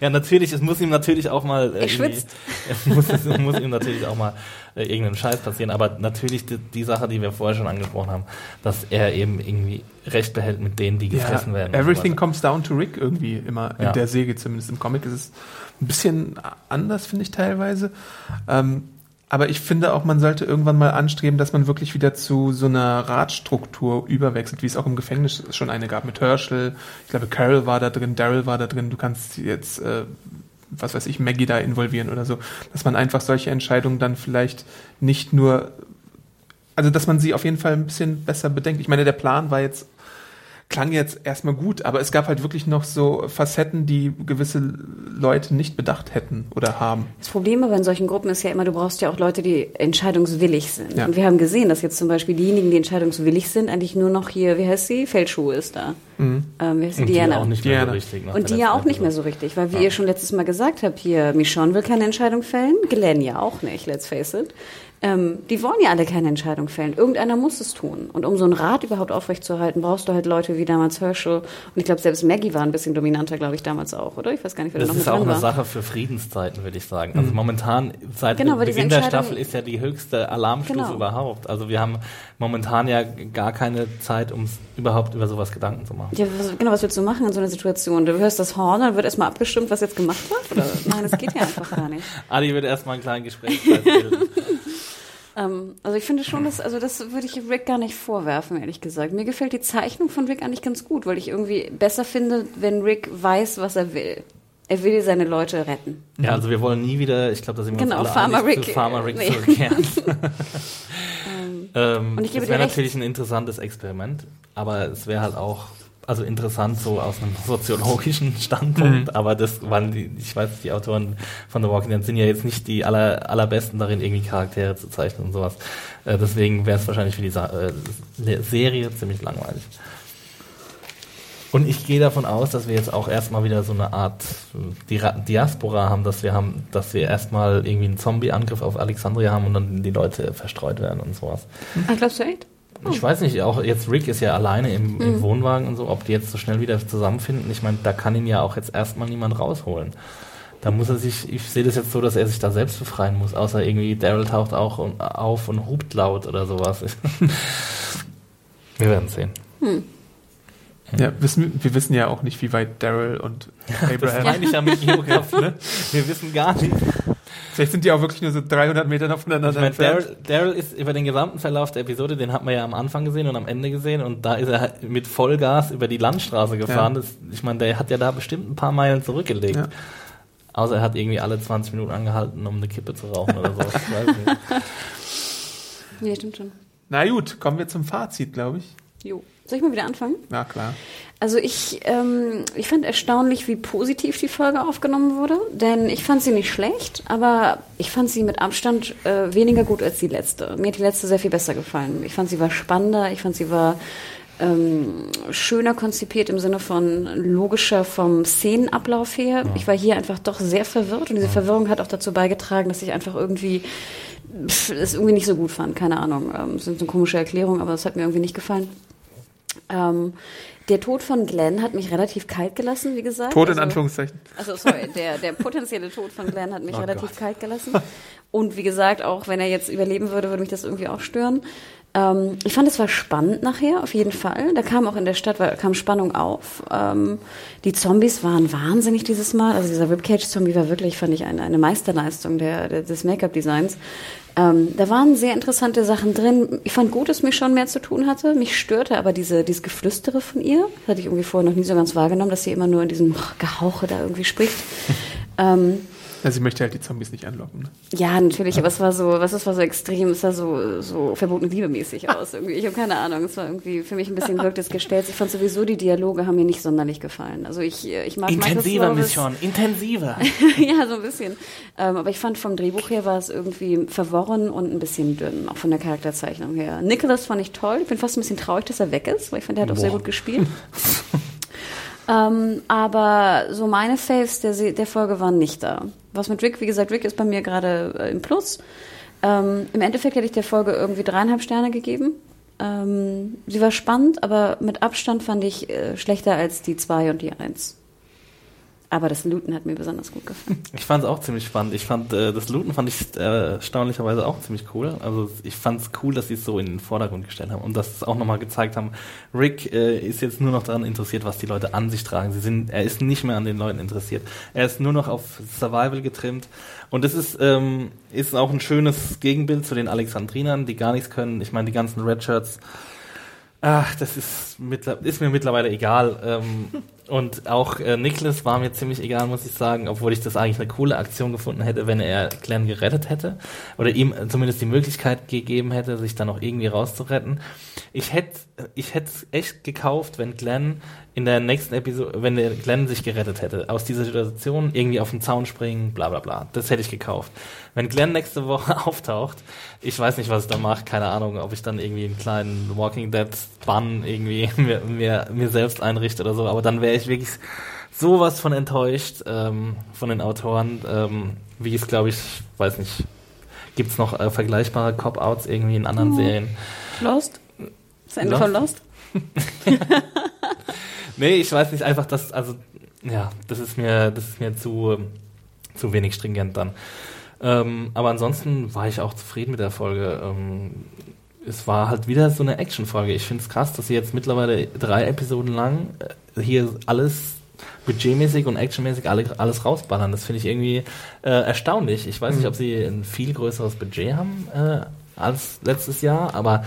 Ja, natürlich, es muss ihm natürlich auch mal. Äh, Er schwitzt. Es muss, es muss ihm natürlich auch mal äh, irgendein Scheiß passieren, aber natürlich die, die Sache, die wir vorher schon angesprochen haben, dass er eben irgendwie Recht behält mit denen, die gefressen Ja, werden. so everything weiter. comes down to Rick irgendwie immer Ja. in der Serie zumindest. Im Comic ist es ein bisschen anders, finde ich teilweise. Ähm, aber ich finde auch, man sollte irgendwann mal anstreben, dass man wirklich wieder zu so einer Ratstruktur überwechselt, wie es auch im Gefängnis schon eine gab mit Herschel. Ich glaube, Carol war da drin, Daryl war da drin. Du kannst jetzt, äh, was weiß ich, Maggie da involvieren oder so. Dass man einfach solche Entscheidungen dann vielleicht nicht nur also dass man sie auf jeden Fall ein bisschen besser bedenkt. Ich meine, der Plan war jetzt, klang jetzt erstmal gut, aber es gab halt wirklich noch so Facetten, die gewisse Leute nicht bedacht hätten oder haben. Das Problem aber in solchen Gruppen ist ja immer, du brauchst ja auch Leute, die entscheidungswillig sind. Ja. Und wir haben gesehen, dass jetzt zum Beispiel diejenigen, die entscheidungswillig sind, eigentlich nur noch hier, wie heißt sie? Feldschuh ist da. Ähm, wie heißt sie? Und die Diana. auch nicht mehr Diana. so richtig. Und die ja auch nicht mehr so richtig, weil wie ihr schon letztes Mal gesagt habt, hier, Michonne will keine Entscheidung fällen, Glenn ja auch nicht, let's face it. Ähm, die wollen ja alle keine Entscheidung fällen. Irgendeiner muss es tun. Und um so einen Rat überhaupt aufrechtzuerhalten, brauchst du halt Leute wie damals Herschel. Und ich glaube, selbst Maggie war ein bisschen dominanter, glaube ich, damals auch, oder? Ich weiß gar nicht, wer da Das noch ist mit auch dran eine war. Sache für Friedenszeiten, würde ich sagen. Also momentan, seit Genau, Beginn der Staffel ist ja die höchste Alarmstufe Genau. überhaupt. Also wir haben momentan ja gar keine Zeit, um überhaupt über sowas Gedanken zu machen. Ja, was, genau, was willst du machen in so einer Situation? Du hörst das Horn, dann wird erstmal abgestimmt, was jetzt gemacht wird? Oder? Nein, das geht ja einfach gar nicht. Adi würde erstmal einen kleinen Gesprächskreis bilden. Ähm, also ich finde schon, dass, also das würde ich Rick gar nicht vorwerfen, ehrlich gesagt. Mir gefällt die Zeichnung von Rick eigentlich ganz gut, weil ich irgendwie besser finde, wenn Rick weiß, was er will. Er will seine Leute retten. Ja, also wir wollen nie wieder, ich glaube, da sind wir Genau, uns Farmer einig, Rick, zu Farmer Rick nee. zurückkehren. ähm, Und ich gebe das wäre natürlich ein interessantes Experiment, aber es wäre halt auch, also interessant so aus einem soziologischen Standpunkt, aber das waren die, ich weiß, die Autoren von The Walking Dead sind ja jetzt nicht die aller, allerbesten darin, irgendwie Charaktere zu zeichnen und sowas. Äh, deswegen wäre es wahrscheinlich für die Sa äh, Serie ziemlich langweilig. Und ich gehe davon aus, dass wir jetzt auch erstmal wieder so eine Art äh, Dira Diaspora haben, dass wir haben, dass wir erstmal irgendwie einen Zombie-Angriff auf Alexandria haben und dann die Leute verstreut werden und sowas. Ah, glaubst du echt? Ich weiß nicht, auch jetzt Rick ist ja alleine im, im Wohnwagen und so, ob die jetzt so schnell wieder zusammenfinden. Ich meine, da kann ihn ja auch jetzt erstmal niemand rausholen. Da muss er sich, ich sehe das jetzt so, dass er sich da selbst befreien muss, außer irgendwie Daryl taucht auch und, auf und hupt laut oder sowas. wir werden sehen. Ja, wissen, wir wissen ja auch nicht, wie weit Daryl und Das Abraham. meine ich ja mit Geografie. Ne? Wir wissen gar nicht. Vielleicht sind die auch wirklich nur so 300 Meter aufeinander Ich meine, entfernt. Daryl, Daryl ist über den gesamten Verlauf der Episode, den hat man ja am Anfang gesehen und am Ende gesehen und da ist er halt mit Vollgas über die Landstraße gefahren. Ja. Das, ich meine, der hat ja da bestimmt ein paar Meilen zurückgelegt. Ja. Außer er hat irgendwie alle 20 Minuten angehalten, um eine Kippe zu rauchen oder so. Ich weiß nicht. Nee, stimmt schon. Na gut, kommen wir zum Fazit, glaube ich. Jo. Soll ich mal wieder anfangen? Na klar. Also ich, ähm, ich fand erstaunlich, wie positiv die Folge aufgenommen wurde, denn ich fand sie nicht schlecht, aber ich fand sie mit Abstand äh, weniger gut als die letzte. Mir hat die letzte sehr viel besser gefallen. Ich fand sie war spannender, ich fand sie war ähm, schöner konzipiert im Sinne von logischer vom Szenenablauf her. Ich war hier einfach doch sehr verwirrt und diese Verwirrung hat auch dazu beigetragen, dass ich einfach irgendwie es irgendwie nicht so gut fand. Keine Ahnung. Ähm, das sind so komische Erklärungen, aber das hat mir irgendwie nicht gefallen. Ähm, der Tod von Glenn hat mich relativ kalt gelassen, wie gesagt. Tod in Also- Anführungszeichen. also sorry, der, der potenzielle Tod von Glenn hat mich Oh relativ Gott. kalt gelassen. Und wie gesagt, auch wenn er jetzt überleben würde, würde mich das irgendwie auch stören. Ähm, ich fand, es war spannend nachher, auf jeden Fall. Da kam auch in der Stadt, war, kam Spannung auf. Ähm, die Zombies waren wahnsinnig dieses Mal. Also dieser Ribcage-Zombie war wirklich, fand ich, eine, eine Meisterleistung der, der, des Make-up-Designs. Ähm, da waren sehr interessante Sachen drin. Ich fand gut, dass mich schon mehr zu tun hatte. Mich störte aber diese, dieses Geflüstere von ihr. Das hatte ich irgendwie vorher noch nie so ganz wahrgenommen, dass sie immer nur in diesem Gehauche da irgendwie spricht. ähm, Ja, sie möchte halt die Zombies nicht anlocken. Ne? ja, natürlich, aber es war so, was es war so extrem, es sah so, so verbotene Liebe mäßig aus irgendwie. Ich habe keine Ahnung, es war irgendwie für mich ein bisschen wirkt es gestellt. Ich fand sowieso die Dialoge haben mir nicht sonderlich gefallen. Also ich, ich mag intensiver, Michael Miss Slovis- Sean, intensiver. ja, so ein bisschen. Ähm, aber ich fand vom Drehbuch her war es irgendwie verworren und ein bisschen dünn, auch von der Charakterzeichnung her. Nicholas fand ich toll. Ich bin fast ein bisschen traurig, dass er weg ist, weil ich fand, er hat auch sehr gut gespielt. ähm, aber so meine Faves der, der Folge waren nicht da. Was mit Rick, wie gesagt, Rick ist bei mir gerade äh, im Plus. Ähm, Im Endeffekt hätte ich der Folge irgendwie dreieinhalb Sterne gegeben. Ähm, sie war spannend, aber mit Abstand fand ich äh, schlechter als die zwei und die eins. Aber das Looten hat mir besonders gut gefallen. Ich fand es auch ziemlich spannend. Ich fand äh, das Looten fand ich äh, erstaunlicherweise auch ziemlich cool. Also ich fand es cool, dass sie es so in den Vordergrund gestellt haben und dass es auch nochmal gezeigt haben. Rick äh, ist jetzt nur noch daran interessiert, was die Leute an sich tragen. Sie sind, er ist nicht mehr an den Leuten interessiert. Er ist nur noch auf Survival getrimmt. Und das ist ähm, ist auch ein schönes Gegenbild zu den Alexandrinern, die gar nichts können. Ich meine, die ganzen Redshirts. Ach, das ist, ist mir mittlerweile egal. Ähm, und auch äh, Nicholas war mir ziemlich egal, muss ich sagen, obwohl ich das eigentlich eine coole Aktion gefunden hätte, wenn er Glenn gerettet hätte. Oder ihm zumindest die Möglichkeit gegeben hätte, sich dann auch irgendwie rauszuretten. Ich hätte ich hätte echt gekauft, wenn Glenn in der nächsten Episode, wenn der Glenn sich gerettet hätte, aus dieser Situation irgendwie auf den Zaun springen, bla bla bla. Das hätte ich gekauft. Wenn Glenn nächste Woche auftaucht, ich weiß nicht, was ich da mache, keine Ahnung, ob ich dann irgendwie einen kleinen Walking Dead Bann irgendwie mir, mir, mir selbst einrichte oder so, aber dann wäre ich wirklich sowas von enttäuscht ähm, von den Autoren, ähm, wie es glaube ich, weiß nicht, Gibt es noch äh, vergleichbare Cop-Outs irgendwie in anderen Serien? Lost? Das Ende Lost? von Lost? Nee, ich weiß nicht, einfach das, also, ja, das ist mir, das ist mir zu, zu wenig stringent dann. Ähm, aber ansonsten war ich auch zufrieden mit der Folge. Ähm, es war halt wieder so eine Action-Folge. Ich finde es krass, dass sie jetzt mittlerweile drei Episoden lang äh, hier alles budgetmäßig und actionmäßig alle, alles rausballern. Das finde ich irgendwie äh, erstaunlich. Ich weiß nicht, ob sie ein viel größeres Budget haben äh, als letztes Jahr, aber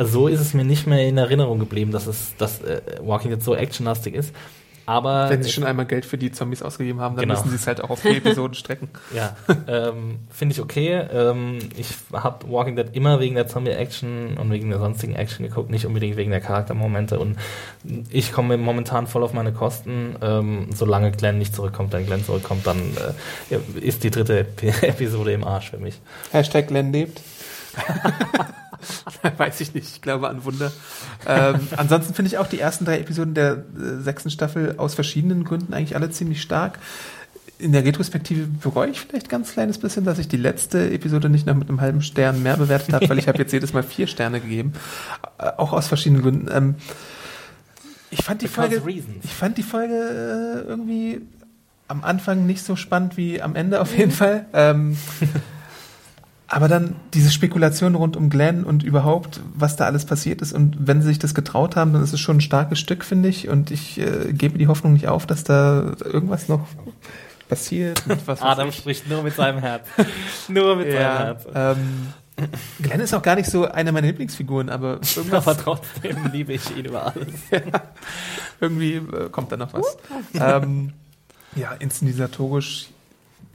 so ist es mir nicht mehr in Erinnerung geblieben, dass es dass äh, Walking Dead so actionlastig ist. Aber Wenn sie schon einmal Geld für die Zombies ausgegeben haben, dann Genau. müssen sie es halt auch auf die Episoden strecken. Ja, ähm, finde ich okay. Ähm, ich habe Walking Dead immer wegen der Zombie-Action und wegen der sonstigen Action geguckt, nicht unbedingt wegen der Charaktermomente. Und ich komme momentan voll auf meine Kosten. Ähm, solange Glenn nicht zurückkommt, wenn Glenn zurückkommt, dann äh, ist die dritte Ep Episode im Arsch für mich. Hashtag Glenn lebt. Weiß ich nicht, ich glaube an Wunder. Ähm, ansonsten finde ich auch die ersten drei Episoden der äh, sechsten Staffel aus verschiedenen Gründen eigentlich alle ziemlich stark. In der Retrospektive bereue ich vielleicht ganz kleines bisschen, dass ich die letzte Episode nicht noch mit einem halben Stern mehr bewertet habe, weil ich habe jetzt jedes Mal vier Sterne gegeben. Äh, auch aus verschiedenen Gründen. Ähm, ich fand die Because Folge, reasons. ich fand die Folge äh, irgendwie am Anfang nicht so spannend wie am Ende auf jeden Fall. Ähm, aber dann diese Spekulation rund um Glenn und überhaupt, was da alles passiert ist. Und wenn sie sich das getraut haben, dann ist es schon ein starkes Stück, finde ich. Und ich äh, gebe die Hoffnung nicht auf, dass da irgendwas noch passiert. und Was weiß Adam ich. spricht nur mit seinem Herz. nur mit seinem ja, Herz. ähm, Glenn ist auch gar nicht so eine meiner Lieblingsfiguren, aber irgendwas, Aber trotzdem liebe ich ihn über alles. irgendwie äh, kommt da noch was. ähm, ja, inszenatorisch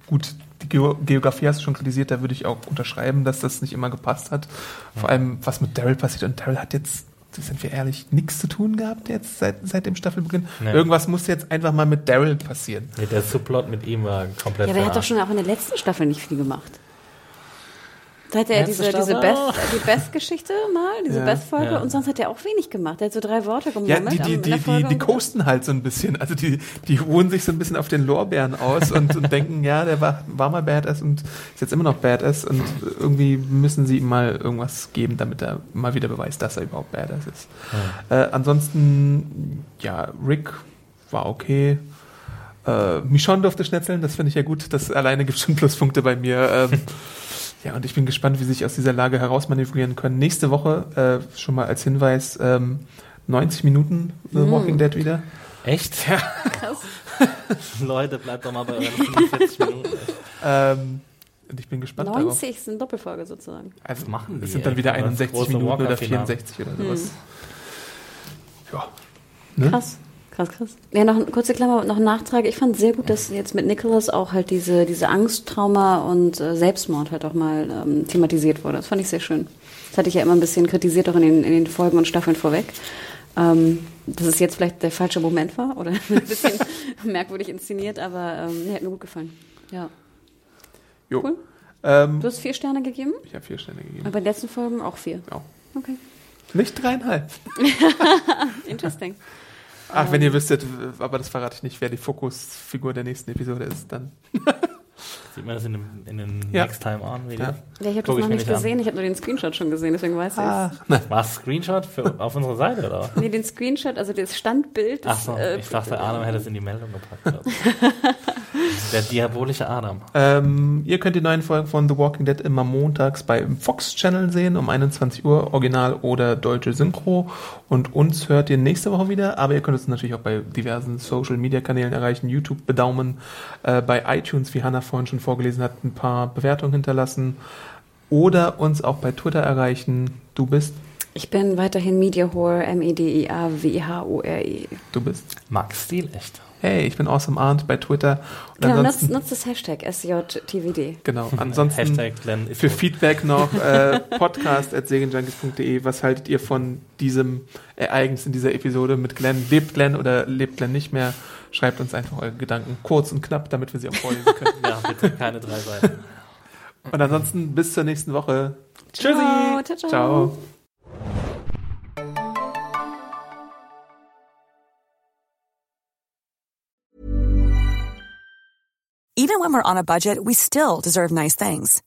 gut. Die Geo Geografie hast du schon kritisiert, da würde ich auch unterschreiben, dass das nicht immer gepasst hat. Vor allem, was mit Daryl passiert. Und Daryl hat jetzt, sind wir ehrlich, nichts zu tun gehabt jetzt seit, seit dem Staffelbeginn. Nee. Irgendwas muss jetzt einfach mal mit Daryl passieren. Nee, der Subplot mit ihm war komplett Ja, aber er hat doch schon auch in der letzten Staffel nicht viel gemacht. Da hat er ja diese, diese? Beth, die Beth-Geschichte mal, diese Ja. Beth-Folge Ja. und sonst hat er auch wenig gemacht. Er hat so drei Worte Ja, gemurmelt. die, die, die, die, die coasten halt so ein bisschen. Also die, die ruhen sich so ein bisschen auf den Lorbeeren aus und, und denken, ja, der war, war mal Badass und ist jetzt immer noch Badass und irgendwie müssen sie ihm mal irgendwas geben, damit er mal wieder beweist, dass er überhaupt Badass ist. Äh, ansonsten, ja, Rick war okay. Äh, Michonne durfte schnetzeln, das finde ich ja gut. Das alleine gibt schon Pluspunkte bei mir. Ähm, ja, und ich bin gespannt, wie sie sich aus dieser Lage herausmanövrieren können. Nächste Woche, äh, schon mal als Hinweis, ähm, 90 Minuten The Walking Dead wieder. Echt? Ja. Leute, bleibt doch mal bei euren 45 Minuten. Ähm, und ich bin gespannt darauf. 90 ist eine Doppelfolge sozusagen. Also machen die, Es sind dann wieder das 61 große Minuten oder Walker-Finale. 64 oder sowas. Ja. Ne? Krass. Krass, krass. Ja, noch eine kurze Klammer, noch ein Nachtrag. Ich fand sehr gut, dass jetzt mit Nicholas auch halt diese, diese Angst, Trauma und äh, Selbstmord halt auch mal ähm, thematisiert wurde. Das fand ich sehr schön. Das hatte ich ja immer ein bisschen kritisiert, auch in den, in den Folgen und Staffeln vorweg. Ähm, dass es jetzt vielleicht der falsche Moment war oder ein bisschen merkwürdig inszeniert, aber ähm, nee, hat mir gut gefallen. Ja. Jo. Cool. Ähm, Du hast vier Sterne gegeben, ich habe vier Sterne gegeben. aber bei den letzten Folgen auch vier. Ja. Okay. Nicht dreieinhalb. Interesting. Ach, wenn ihr wüsstet, aber das verrate ich nicht, wer die Fokusfigur der nächsten Episode ist, dann. Sieht man das in, dem, in den Ja. Next Time On Video? Ja. Ja, ich habe das noch nicht an. gesehen, ich habe nur den Screenshot schon gesehen, deswegen weiß ich nein. War es Screenshot für, auf unserer Seite, oder? Nee, den Screenshot, also das Standbild. Ach so, äh, ich dachte, Adam hätte es in die Meldung gepackt. Der diabolische Adam. Ähm, ihr könnt die neuen Folgen von The Walking Dead immer montags beim Fox Channel sehen, um 21 Uhr, Original oder deutsche Synchro. Und uns hört ihr nächste Woche wieder, aber ihr könnt uns natürlich auch bei diversen Social Media Kanälen erreichen, YouTube bedaumen, äh, bei iTunes, wie Hannah vorhin schon vorgelesen hat, ein paar Bewertungen hinterlassen oder uns auch bei Twitter erreichen. Du bist, Ich bin weiterhin Mediahore, M-E-D-I-A-W-H-O-R-E. du bist. Max Stil, echt. Hey, ich bin Awesome Arndt bei Twitter. Und Genau, nutzt, ansonsten, nutzt das Hashtag SJTVD. genau, ansonsten Hashtag Für. Feedback noch äh, podcast.segenjunkies.de. Was haltet ihr von diesem Ereignis in dieser Episode mit Glenn? Lebt Glenn oder lebt Glenn nicht mehr? Schreibt uns einfach eure Gedanken kurz und knapp, damit wir sie auch vorlesen können. Ja, bitte keine drei Seiten. und ansonsten bis zur nächsten Woche. Tschüssi. Ciao, ciao. Ciao. Even when we're on a budget, we still deserve nice things.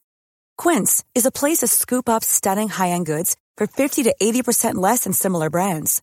Quince is a place to scoop up stunning high-end goods for 50 to 80% less than similar brands.